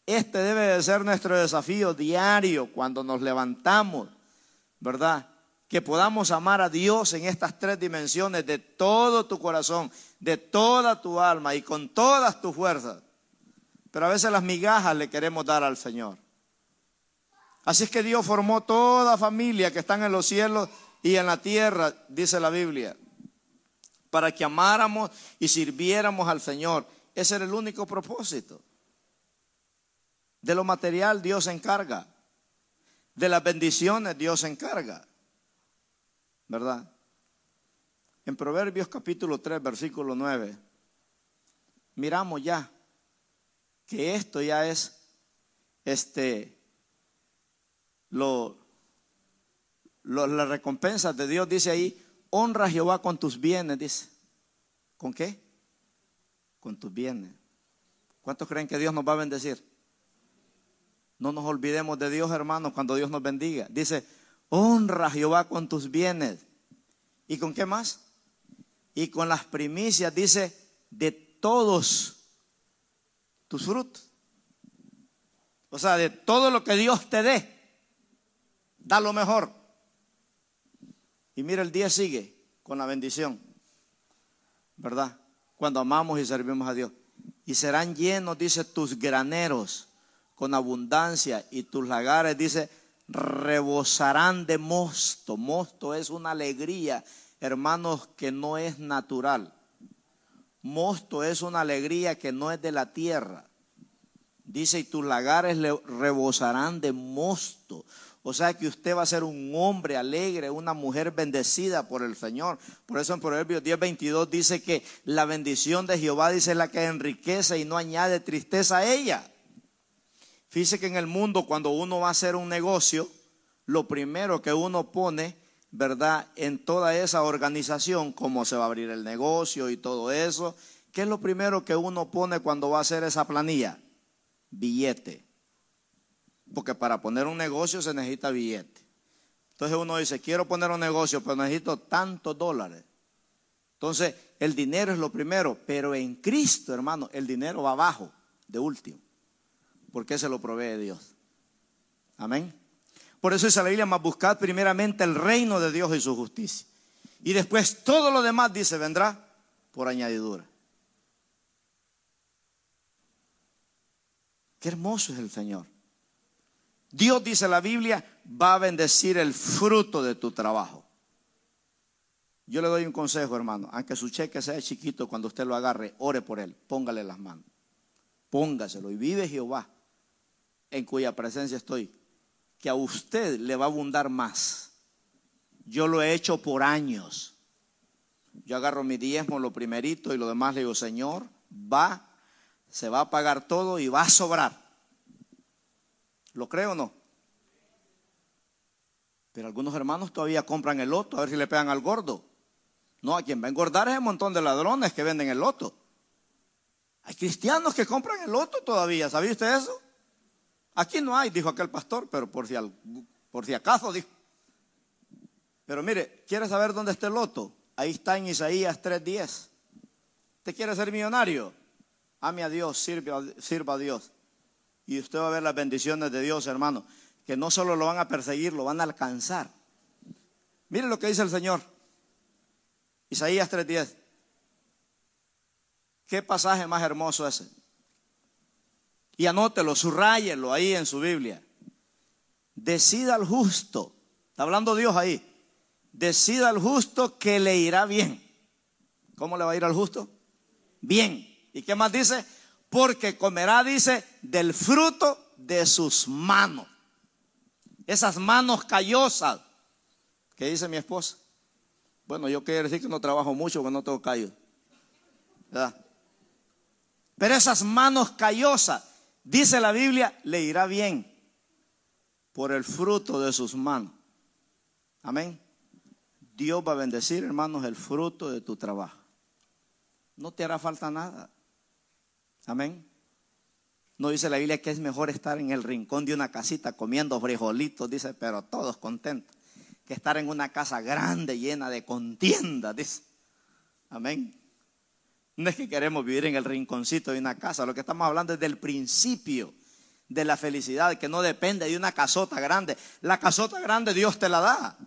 Este debe de ser nuestro desafío diario cuando nos levantamos, ¿verdad? Que podamos amar a Dios en estas tres dimensiones de todo tu corazón, de toda tu alma y con todas tus fuerzas. Pero a veces las migajas le queremos dar al Señor. Así es que Dios formó toda familia que están en los cielos y en la tierra, dice la Biblia, para que amáramos y sirviéramos al Señor. Ese era el único propósito. De lo material Dios se encarga. De las bendiciones Dios se encarga. ¿Verdad? En Proverbios capítulo 3, versículo 9, miramos ya que esto ya es este lo, las recompensas de Dios, dice ahí, honra a Jehová con tus bienes, dice. ¿Con qué? Con tus bienes. ¿Cuántos creen que Dios nos va a bendecir? No nos olvidemos de Dios, hermanos, cuando Dios nos bendiga. Dice, honra a Jehová con tus bienes. ¿Y con qué más? Y con las primicias, dice, de todos tus frutos. O sea, de todo lo que Dios te dé da lo mejor. Y mira, el día sigue con la bendición, ¿verdad? Cuando amamos y servimos a Dios. Y serán llenos, dice, tus graneros con abundancia y tus lagares, dice, rebosarán de mosto. Mosto es una alegría hermanos, que no es natural. Mosto es una alegría que no es de la tierra. Dice, y tus lagares le rebosarán de mosto. O sea que usted va a ser un hombre alegre, una mujer bendecida por el Señor. Por eso en Proverbios 10, 22 dice que la bendición de Jehová dice la que enriquece y no añade tristeza a ella. Fíjese que en el mundo cuando uno va a hacer un negocio, lo primero que uno pone, ¿verdad? En toda esa organización, cómo se va a abrir el negocio y todo eso, ¿qué es lo primero que uno pone cuando va a hacer esa planilla? Billete. Porque para poner un negocio se necesita billete. Entonces uno dice, quiero poner un negocio, pero necesito tantos dólares. Entonces, el dinero es lo primero, pero en Cristo, hermano, el dinero va abajo, de último porque se lo provee Dios. Amén. Por eso dice la Biblia, más buscad primeramente el reino de Dios y su justicia. Y después todo lo demás, dice, vendrá por añadidura. Qué hermoso es el Señor. Dios, dice la Biblia, va a bendecir el fruto de tu trabajo. Yo le doy un consejo, hermano. Aunque su cheque sea chiquito, cuando usted lo agarre, ore por él. Póngale las manos. Póngaselo. Y vive Jehová en cuya presencia estoy, que a usted le va a abundar más. Yo lo he hecho por años. Yo agarro mi diezmo, lo primerito, y lo demás le digo, Señor, va, se va a pagar todo y va a sobrar. ¿Lo creo o no? Pero algunos hermanos todavía compran el loto a ver si le pegan al gordo. No, a quien va a engordar es un montón de ladrones que venden el loto. Hay cristianos que compran el loto todavía, ¿sabía usted eso? Aquí no hay, dijo aquel pastor, pero por si, por si acaso dijo. Pero mire, ¿quiere saber dónde está el loto? Ahí está en Isaías 3:10. ¿Usted quiere ser millonario? Ame a Dios, sirva, sirva a Dios. Y usted va a ver las bendiciones de Dios, hermano, que no solo lo van a perseguir, lo van a alcanzar. Mire lo que dice el Señor. Isaías 3:10. ¿Qué pasaje más hermoso ese? Y anótelo, subrayelo ahí en su Biblia. Decida al justo, está hablando Dios ahí. Decida al justo que le irá bien. ¿Cómo le va a ir al justo? Bien. ¿Y qué más dice? Porque comerá, dice, del fruto de sus manos. Esas manos callosas. ¿Qué dice mi esposa? Bueno, yo quiero decir que no trabajo mucho porque no tengo callo. ¿Verdad? Pero esas manos callosas Dice la Biblia, le irá bien por el fruto de sus manos. Amén. Dios va a bendecir, hermanos, el fruto de tu trabajo. No te hará falta nada. Amén. No dice la Biblia que es mejor estar en el rincón de una casita comiendo frijolitos, dice, pero todos contentos, que estar en una casa grande llena de contienda, dice. Amén. No es que queremos vivir en el rinconcito de una casa, lo que estamos hablando es del principio de la felicidad, que no depende de una casota grande. La casota grande Dios te la da,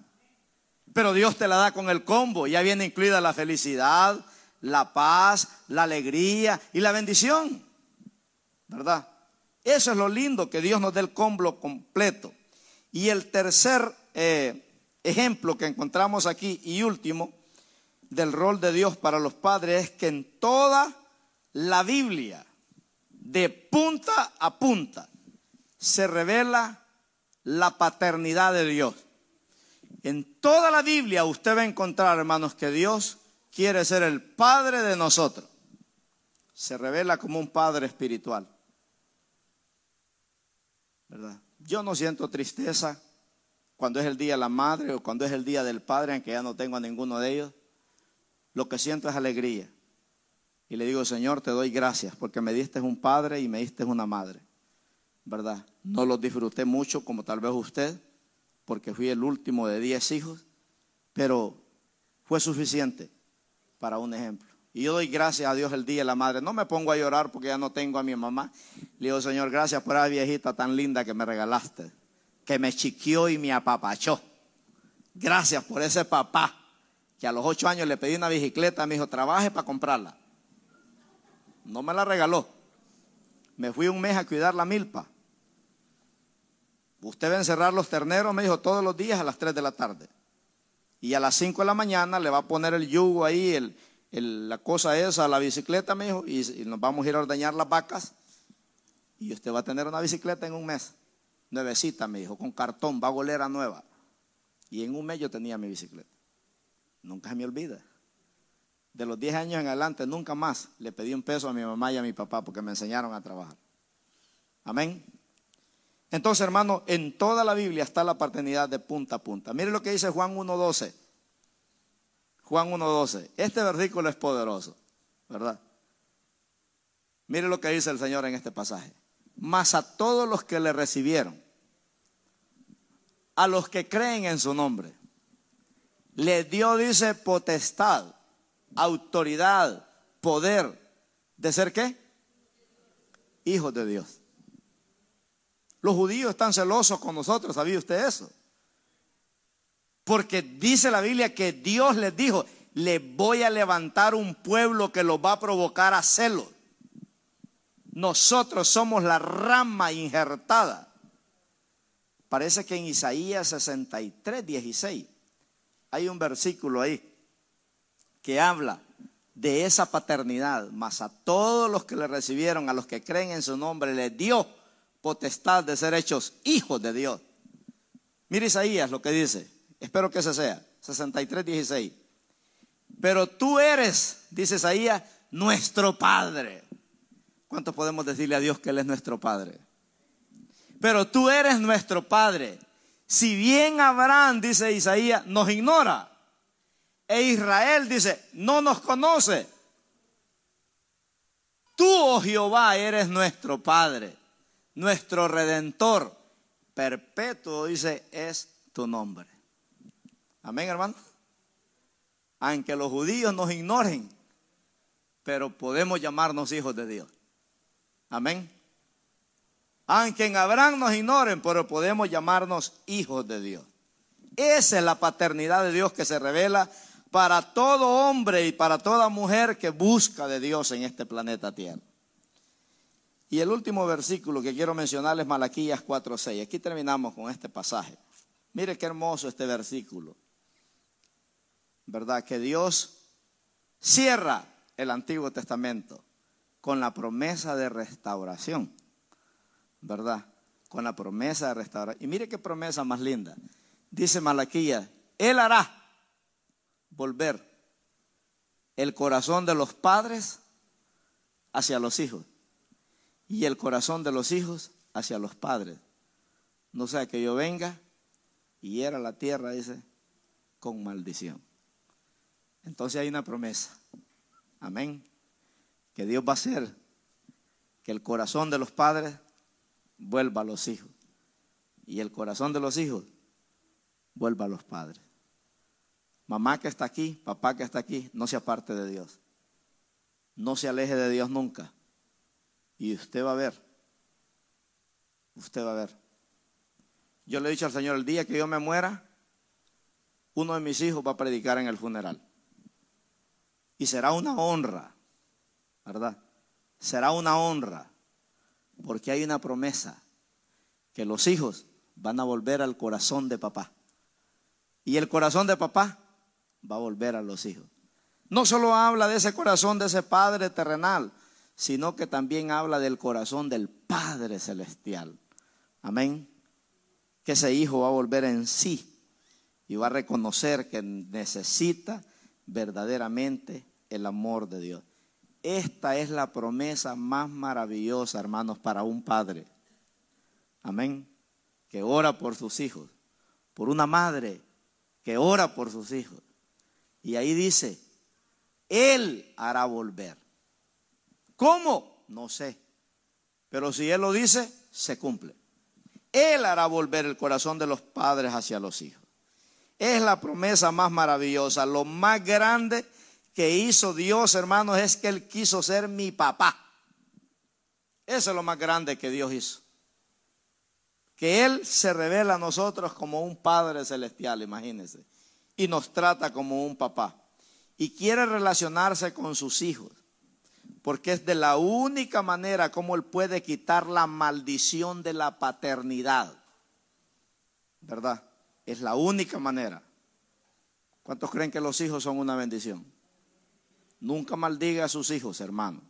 pero Dios te la da con el combo, ya viene incluida la felicidad, la paz, la alegría y la bendición, ¿verdad? Eso es lo lindo, que Dios nos dé el combo completo. Y el tercer eh, ejemplo que encontramos aquí y último, del rol de Dios para los padres es que en toda la Biblia, de punta a punta, se revela la paternidad de Dios. En toda la Biblia usted va a encontrar, hermanos, que Dios quiere ser el Padre de nosotros. Se revela como un Padre espiritual. ¿Verdad? Yo no siento tristeza cuando es el día de la madre o cuando es el día del padre, aunque ya no tengo a ninguno de ellos lo que siento es alegría. Y le digo, Señor, te doy gracias porque me diste un padre y me diste una madre. ¿Verdad? No los disfruté mucho como tal vez usted, porque fui el último de diez hijos, pero fue suficiente para un ejemplo. Y yo doy gracias a Dios el día de la madre. No me pongo a llorar porque ya no tengo a mi mamá. Le digo, Señor, gracias por esa viejita tan linda que me regalaste, que me chiquió y me apapachó. Gracias por ese papá que a los ocho años le pedí una bicicleta, me dijo, trabaje para comprarla. No me la regaló. Me fui un mes a cuidar la milpa. Usted va a encerrar los terneros, me dijo, todos los días a las tres de la tarde. Y a las 5 de la mañana le va a poner el yugo ahí, el, la cosa esa, la bicicleta, me dijo, y, y, nos vamos a ir a ordeñar las vacas. Y usted va a tener una bicicleta en un mes. Nuevecita, me dijo, con cartón, va a golera nueva. Y en un mes yo tenía mi bicicleta. Nunca se me olvida. De los 10 años en adelante, nunca más le pedí un peso a mi mamá y a mi papá porque me enseñaron a trabajar. Amén. Entonces, hermano, en toda la Biblia está la paternidad de punta a punta. Mire lo que dice Juan 1.12. Juan 1.12. Este versículo es poderoso, ¿verdad? Mire lo que dice el Señor en este pasaje. Mas a todos los que le recibieron, a los que creen en su nombre, le dio, dice, potestad, autoridad, poder de ser qué? Hijos de Dios. Los judíos están celosos con nosotros, ¿sabía usted eso? Porque dice la Biblia que Dios les dijo, le voy a levantar un pueblo que los va a provocar a celo. Nosotros somos la rama injertada. Parece que en Isaías 63, 16 hay un versículo ahí que habla de esa paternidad, mas a todos los que le recibieron, a los que creen en su nombre, le dio potestad de ser hechos hijos de Dios. Mire Isaías lo que dice, espero que ese sea, 63, 16. Pero tú eres, dice Isaías, nuestro Padre. ¿Cuánto podemos decirle a Dios que Él es nuestro Padre? Pero tú eres nuestro Padre. Si bien Abraham, dice Isaías, nos ignora, e Israel dice, no nos conoce, tú, oh Jehová, eres nuestro Padre nuestro redentor perpetuo, dice, es tu nombre. Amén, hermano. Aunque los judíos nos ignoren, pero podemos llamarnos hijos de Dios. Amén. Aunque en Abraham nos ignoren, pero podemos llamarnos hijos de Dios. Esa es la paternidad de Dios que se revela para todo hombre y para toda mujer que busca de Dios en este planeta Tierra. Y el último versículo que quiero mencionar es Malaquías 4:6. Aquí terminamos con este pasaje. Mire qué hermoso este versículo. ¿Verdad? Que Dios cierra el Antiguo Testamento con la promesa de restauración. ¿Verdad? Con la promesa de restauración. Y mire qué promesa más linda. Dice Malaquías, Él hará volver el corazón de los padres hacia los hijos y el corazón de los hijos hacia los padres. No sea que yo venga y era la tierra, dice, con maldición. Entonces hay una promesa. Amén. Que Dios va a hacer que el corazón de los padres vuelva a los hijos. Y el corazón de los hijos vuelva a los padres. Mamá que está aquí, papá que está aquí, no se aparte de Dios. No se aleje de Dios nunca. Y usted va a ver, usted va a ver. Yo le he dicho al Señor, el día que yo me muera, uno de mis hijos va a predicar en el funeral. Y será una honra, ¿verdad? Será una honra, porque hay una promesa, que los hijos van a volver al corazón de papá. Y el corazón de papá va a volver a los hijos. No solo habla de ese corazón de ese padre terrenal, sino que también habla del corazón del Padre Celestial. Amén. Que ese hijo va a volver en sí y va a reconocer que necesita verdaderamente el amor de Dios. Esta es la promesa más maravillosa, hermanos, para un padre. Amén. Que ora por sus hijos. Por una madre que ora por sus hijos. Y ahí dice, Él hará volver. ¿Cómo? No sé. Pero si Él lo dice, se cumple. Él hará volver el corazón de los padres hacia los hijos. Es la promesa más maravillosa. Lo más grande que hizo Dios, hermanos, es que Él quiso ser mi papá. Eso es lo más grande que Dios hizo. Que Él se revela a nosotros como un Padre celestial, imagínense. Y nos trata como un papá. Y quiere relacionarse con sus hijos porque es de la única manera como Él puede quitar la maldición de la paternidad. ¿Verdad? Es la única manera. ¿Cuántos creen que los hijos son una bendición? Nunca maldiga a sus hijos, hermano.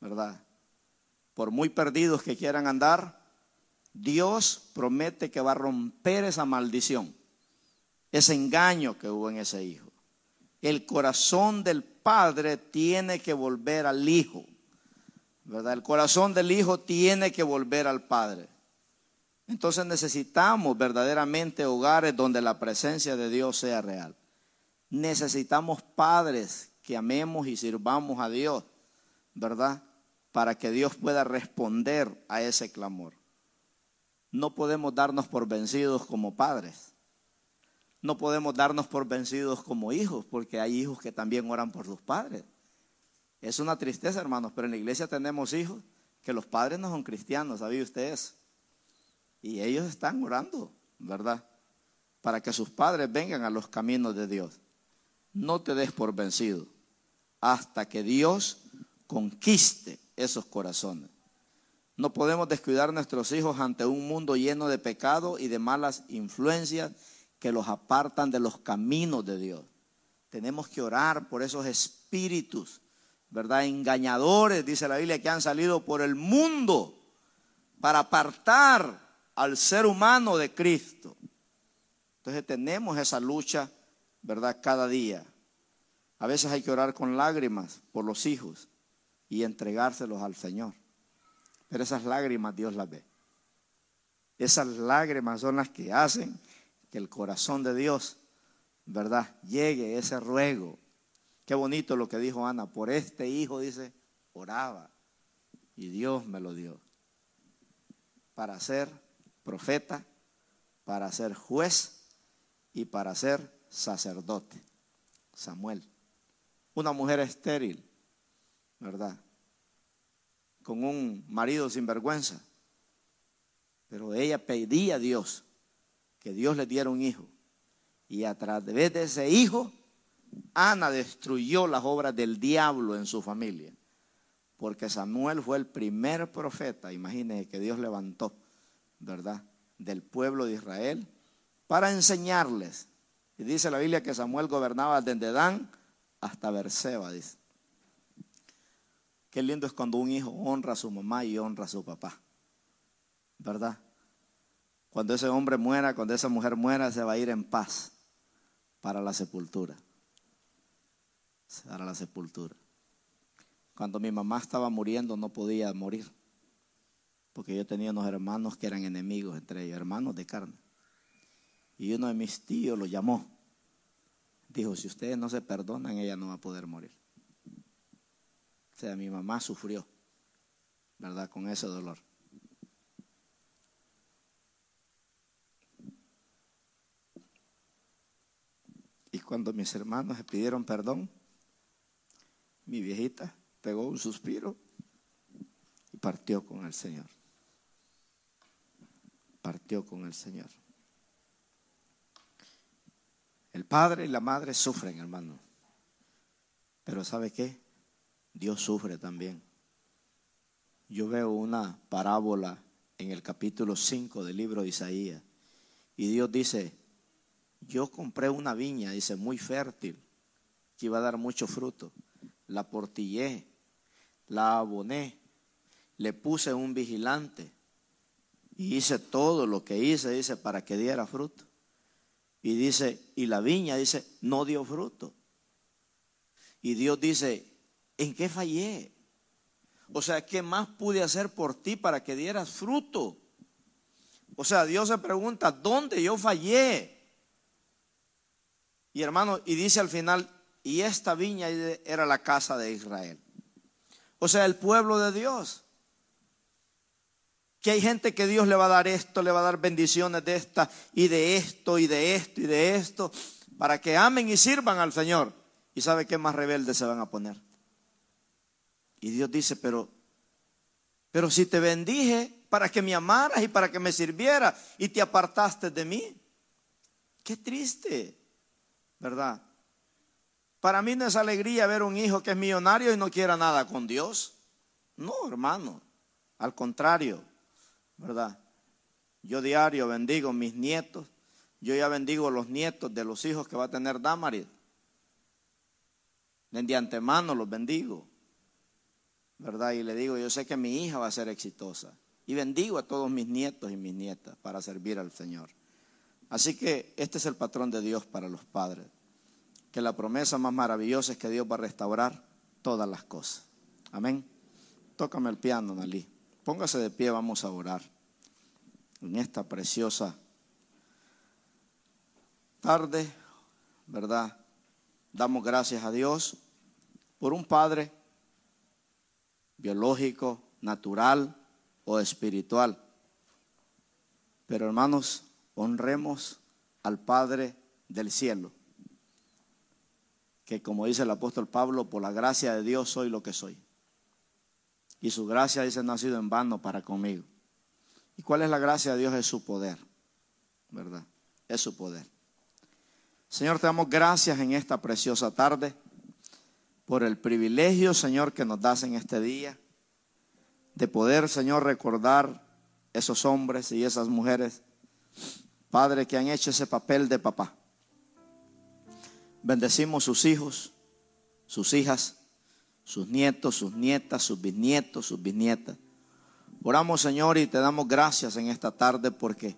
¿Verdad? Por muy perdidos que quieran andar, Dios promete que va a romper esa maldición, ese engaño que hubo en ese hijo. El corazón del padre tiene que volver al hijo. ¿Verdad? El corazón del hijo tiene que volver al padre. Entonces necesitamos verdaderamente hogares donde la presencia de Dios sea real. Necesitamos padres que amemos y sirvamos a Dios, ¿verdad? Para que Dios pueda responder a ese clamor. No podemos darnos por vencidos como padres. No podemos darnos por vencidos como hijos, porque hay hijos que también oran por sus padres. Es una tristeza, hermanos, pero en la iglesia tenemos hijos que los padres no son cristianos, ¿sabía ustedes? Y ellos están orando, ¿verdad? Para que sus padres vengan a los caminos de Dios. No te des por vencido hasta que Dios conquiste esos corazones. No podemos descuidar nuestros hijos ante un mundo lleno de pecado y de malas influencias que los apartan de los caminos de Dios. Tenemos que orar por esos espíritus, ¿verdad? Engañadores, dice la Biblia, que han salido por el mundo para apartar al ser humano de Cristo. Entonces tenemos esa lucha, ¿verdad? Cada día. A veces hay que orar con lágrimas por los hijos y entregárselos al Señor. Pero esas lágrimas Dios las ve. Esas lágrimas son las que hacen que el corazón de Dios, ¿verdad? Llegue ese ruego. Qué bonito lo que dijo Ana. Por este hijo, dice, oraba. Y Dios me lo dio. Para ser profeta, para ser juez y para ser sacerdote. Samuel. Una mujer estéril, ¿verdad? Con un marido sin vergüenza. Pero ella pedía a Dios que Dios le diera un hijo. Y a través de ese hijo, Ana destruyó las obras del diablo en su familia. Porque Samuel fue el primer profeta, imagínense, que Dios levantó ¿verdad? Del pueblo de Israel para enseñarles. Y dice la Biblia que Samuel gobernaba desde Dan hasta Berseba, dice. Qué lindo es cuando un hijo honra a su mamá y honra a su papá, ¿verdad? Cuando ese hombre muera, cuando esa mujer muera, se va a ir en paz para la sepultura. Para la sepultura. Cuando mi mamá estaba muriendo no podía morir porque yo tenía unos hermanos que eran enemigos entre ellos, hermanos de carne. Y uno de mis tíos lo llamó. Dijo, si ustedes no se perdonan, ella no va a poder morir. O sea, mi mamá sufrió, ¿verdad? Con ese dolor. Y cuando mis hermanos le pidieron perdón, mi viejita pegó un suspiro y partió con el Señor partió con el Señor. El padre y la madre sufren, hermano. Pero ¿sabe qué? Dios sufre también. Yo veo una parábola en el capítulo 5 del libro de Isaías. Y Dios dice, yo compré una viña, dice, muy fértil, que iba a dar mucho fruto. La portillé, la aboné, le puse un vigilante y hice todo lo que hice, dice, para que diera fruto. Y dice, y la viña, dice, no dio fruto. Y Dios dice, ¿en qué fallé? O sea, ¿qué más pude hacer por ti para que dieras fruto? O sea, Dios se pregunta, ¿dónde yo fallé? Y hermano, y dice al final, y esta viña era la casa de Israel. O sea, el pueblo de Dios que hay gente que Dios le va a dar esto, le va a dar bendiciones de esta y de esto y de esto y de esto, para que amen y sirvan al Señor. ¿Y sabe qué más rebeldes se van a poner? Y Dios dice, pero, pero si te bendije para que me amaras y para que me sirviera y te apartaste de mí, qué triste, ¿verdad? Para mí no es alegría ver un hijo que es millonario y no quiera nada con Dios. No, hermano, al contrario. ¿verdad? Yo diario bendigo mis nietos, Yo ya bendigo los nietos de los hijos que va a tener Damaris. De antemano los bendigo. ¿Verdad? Y le digo, yo sé que mi hija va a ser exitosa. Y bendigo a todos mis nietos y mis nietas para servir al Señor. Así que este es el patrón de Dios para los padres. Que la promesa más maravillosa es que Dios va a restaurar todas las cosas. Amén. Tócame el piano, Nalí. Póngase de pie, vamos a orar en esta preciosa tarde, ¿verdad? Damos gracias a Dios por un Padre biológico, natural o espiritual. Pero hermanos, honremos al Padre del cielo, que como dice el apóstol Pablo, por la gracia de Dios soy lo que soy. Y su gracia, dice, no ha sido en vano para conmigo. ¿Y cuál es la gracia de Dios? Es su poder, ¿verdad? Es su poder. Señor, te damos gracias en esta preciosa tarde por el privilegio, Señor, que nos das en este día de poder, Señor, recordar esos hombres y esas mujeres, Padre, que han hecho ese papel de papá. Bendecimos sus hijos, sus hijas, sus nietos, sus nietas, sus bisnietos, sus bisnietas. Oramos, Señor, y te damos gracias en esta tarde porque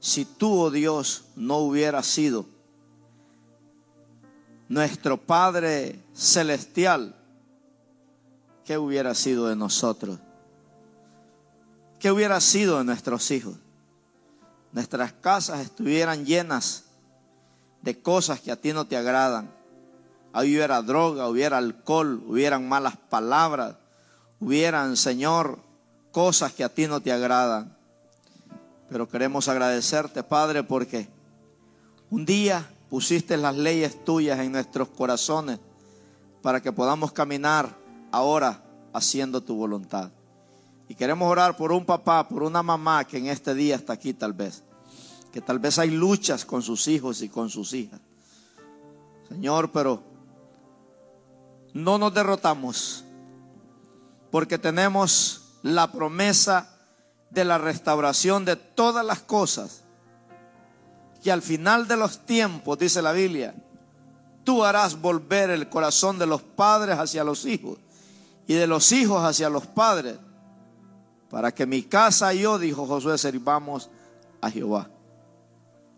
si tú, oh Dios, no hubieras sido nuestro Padre Celestial, ¿qué hubiera sido de nosotros? ¿Qué hubiera sido de nuestros hijos? Nuestras casas estuvieran llenas de cosas que a ti no te agradan. Ahí hubiera droga, hubiera alcohol, hubieran malas palabras, hubieran, Señor, cosas que a ti no te agradan. Pero queremos agradecerte, Padre, porque un día pusiste las leyes tuyas en nuestros corazones para que podamos caminar ahora haciendo tu voluntad. Y queremos orar por un papá, por una mamá que en este día está aquí tal vez, que tal vez hay luchas con sus hijos y con sus hijas. Señor, pero no nos derrotamos porque tenemos la promesa de la restauración de todas las cosas que al final de los tiempos, dice la Biblia, tú harás volver el corazón de los padres hacia los hijos y de los hijos hacia los padres, para que mi casa y yo, dijo Josué, sirvamos a Jehová.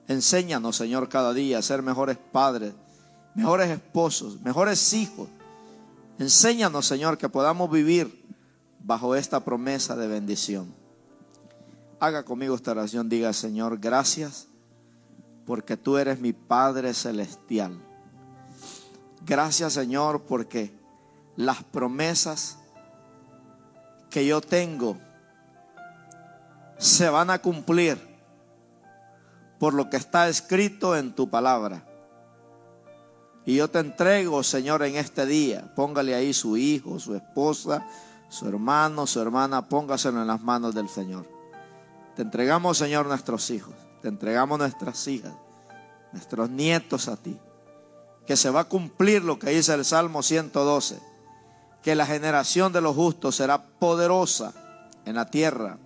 Enséñanos, Señor, cada día a ser mejores padres, mejores esposos, mejores hijos. Enséñanos, Señor, que podamos vivir bajo esta promesa de bendición. Haga conmigo esta oración, diga, Señor, gracias porque tú eres mi Padre Celestial. Gracias Señor porque las promesas que yo tengo se van a cumplir por lo que está escrito en tu palabra. Y yo te entrego, Señor, en este día. Póngale ahí su hijo, su esposa, su hermano, su hermana. Póngaselo en las manos del Señor. Te entregamos, Señor, nuestros hijos. Te entregamos nuestras hijas, nuestros nietos a ti. Que se va a cumplir lo que dice el Salmo 112. Que la generación de los justos será poderosa en la tierra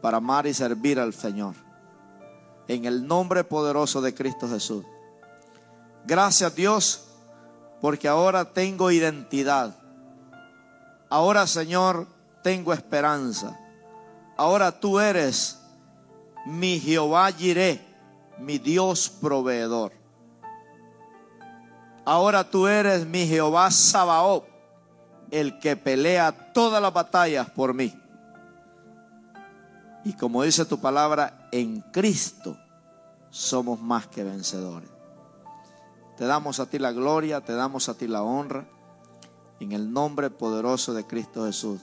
para amar y servir al Señor. En el nombre poderoso de Cristo Jesús. Gracias Dios porque ahora tengo identidad. Ahora Señor tengo esperanza. Ahora tú eres mi Jehová Jireh, mi Dios proveedor. Ahora tú eres mi Jehová Sabaoth, el que pelea todas las batallas por mí. Y como dice tu palabra, en Cristo somos más que vencedores. Te damos a ti la gloria, te damos a ti la honra, en el nombre poderoso de Cristo Jesús.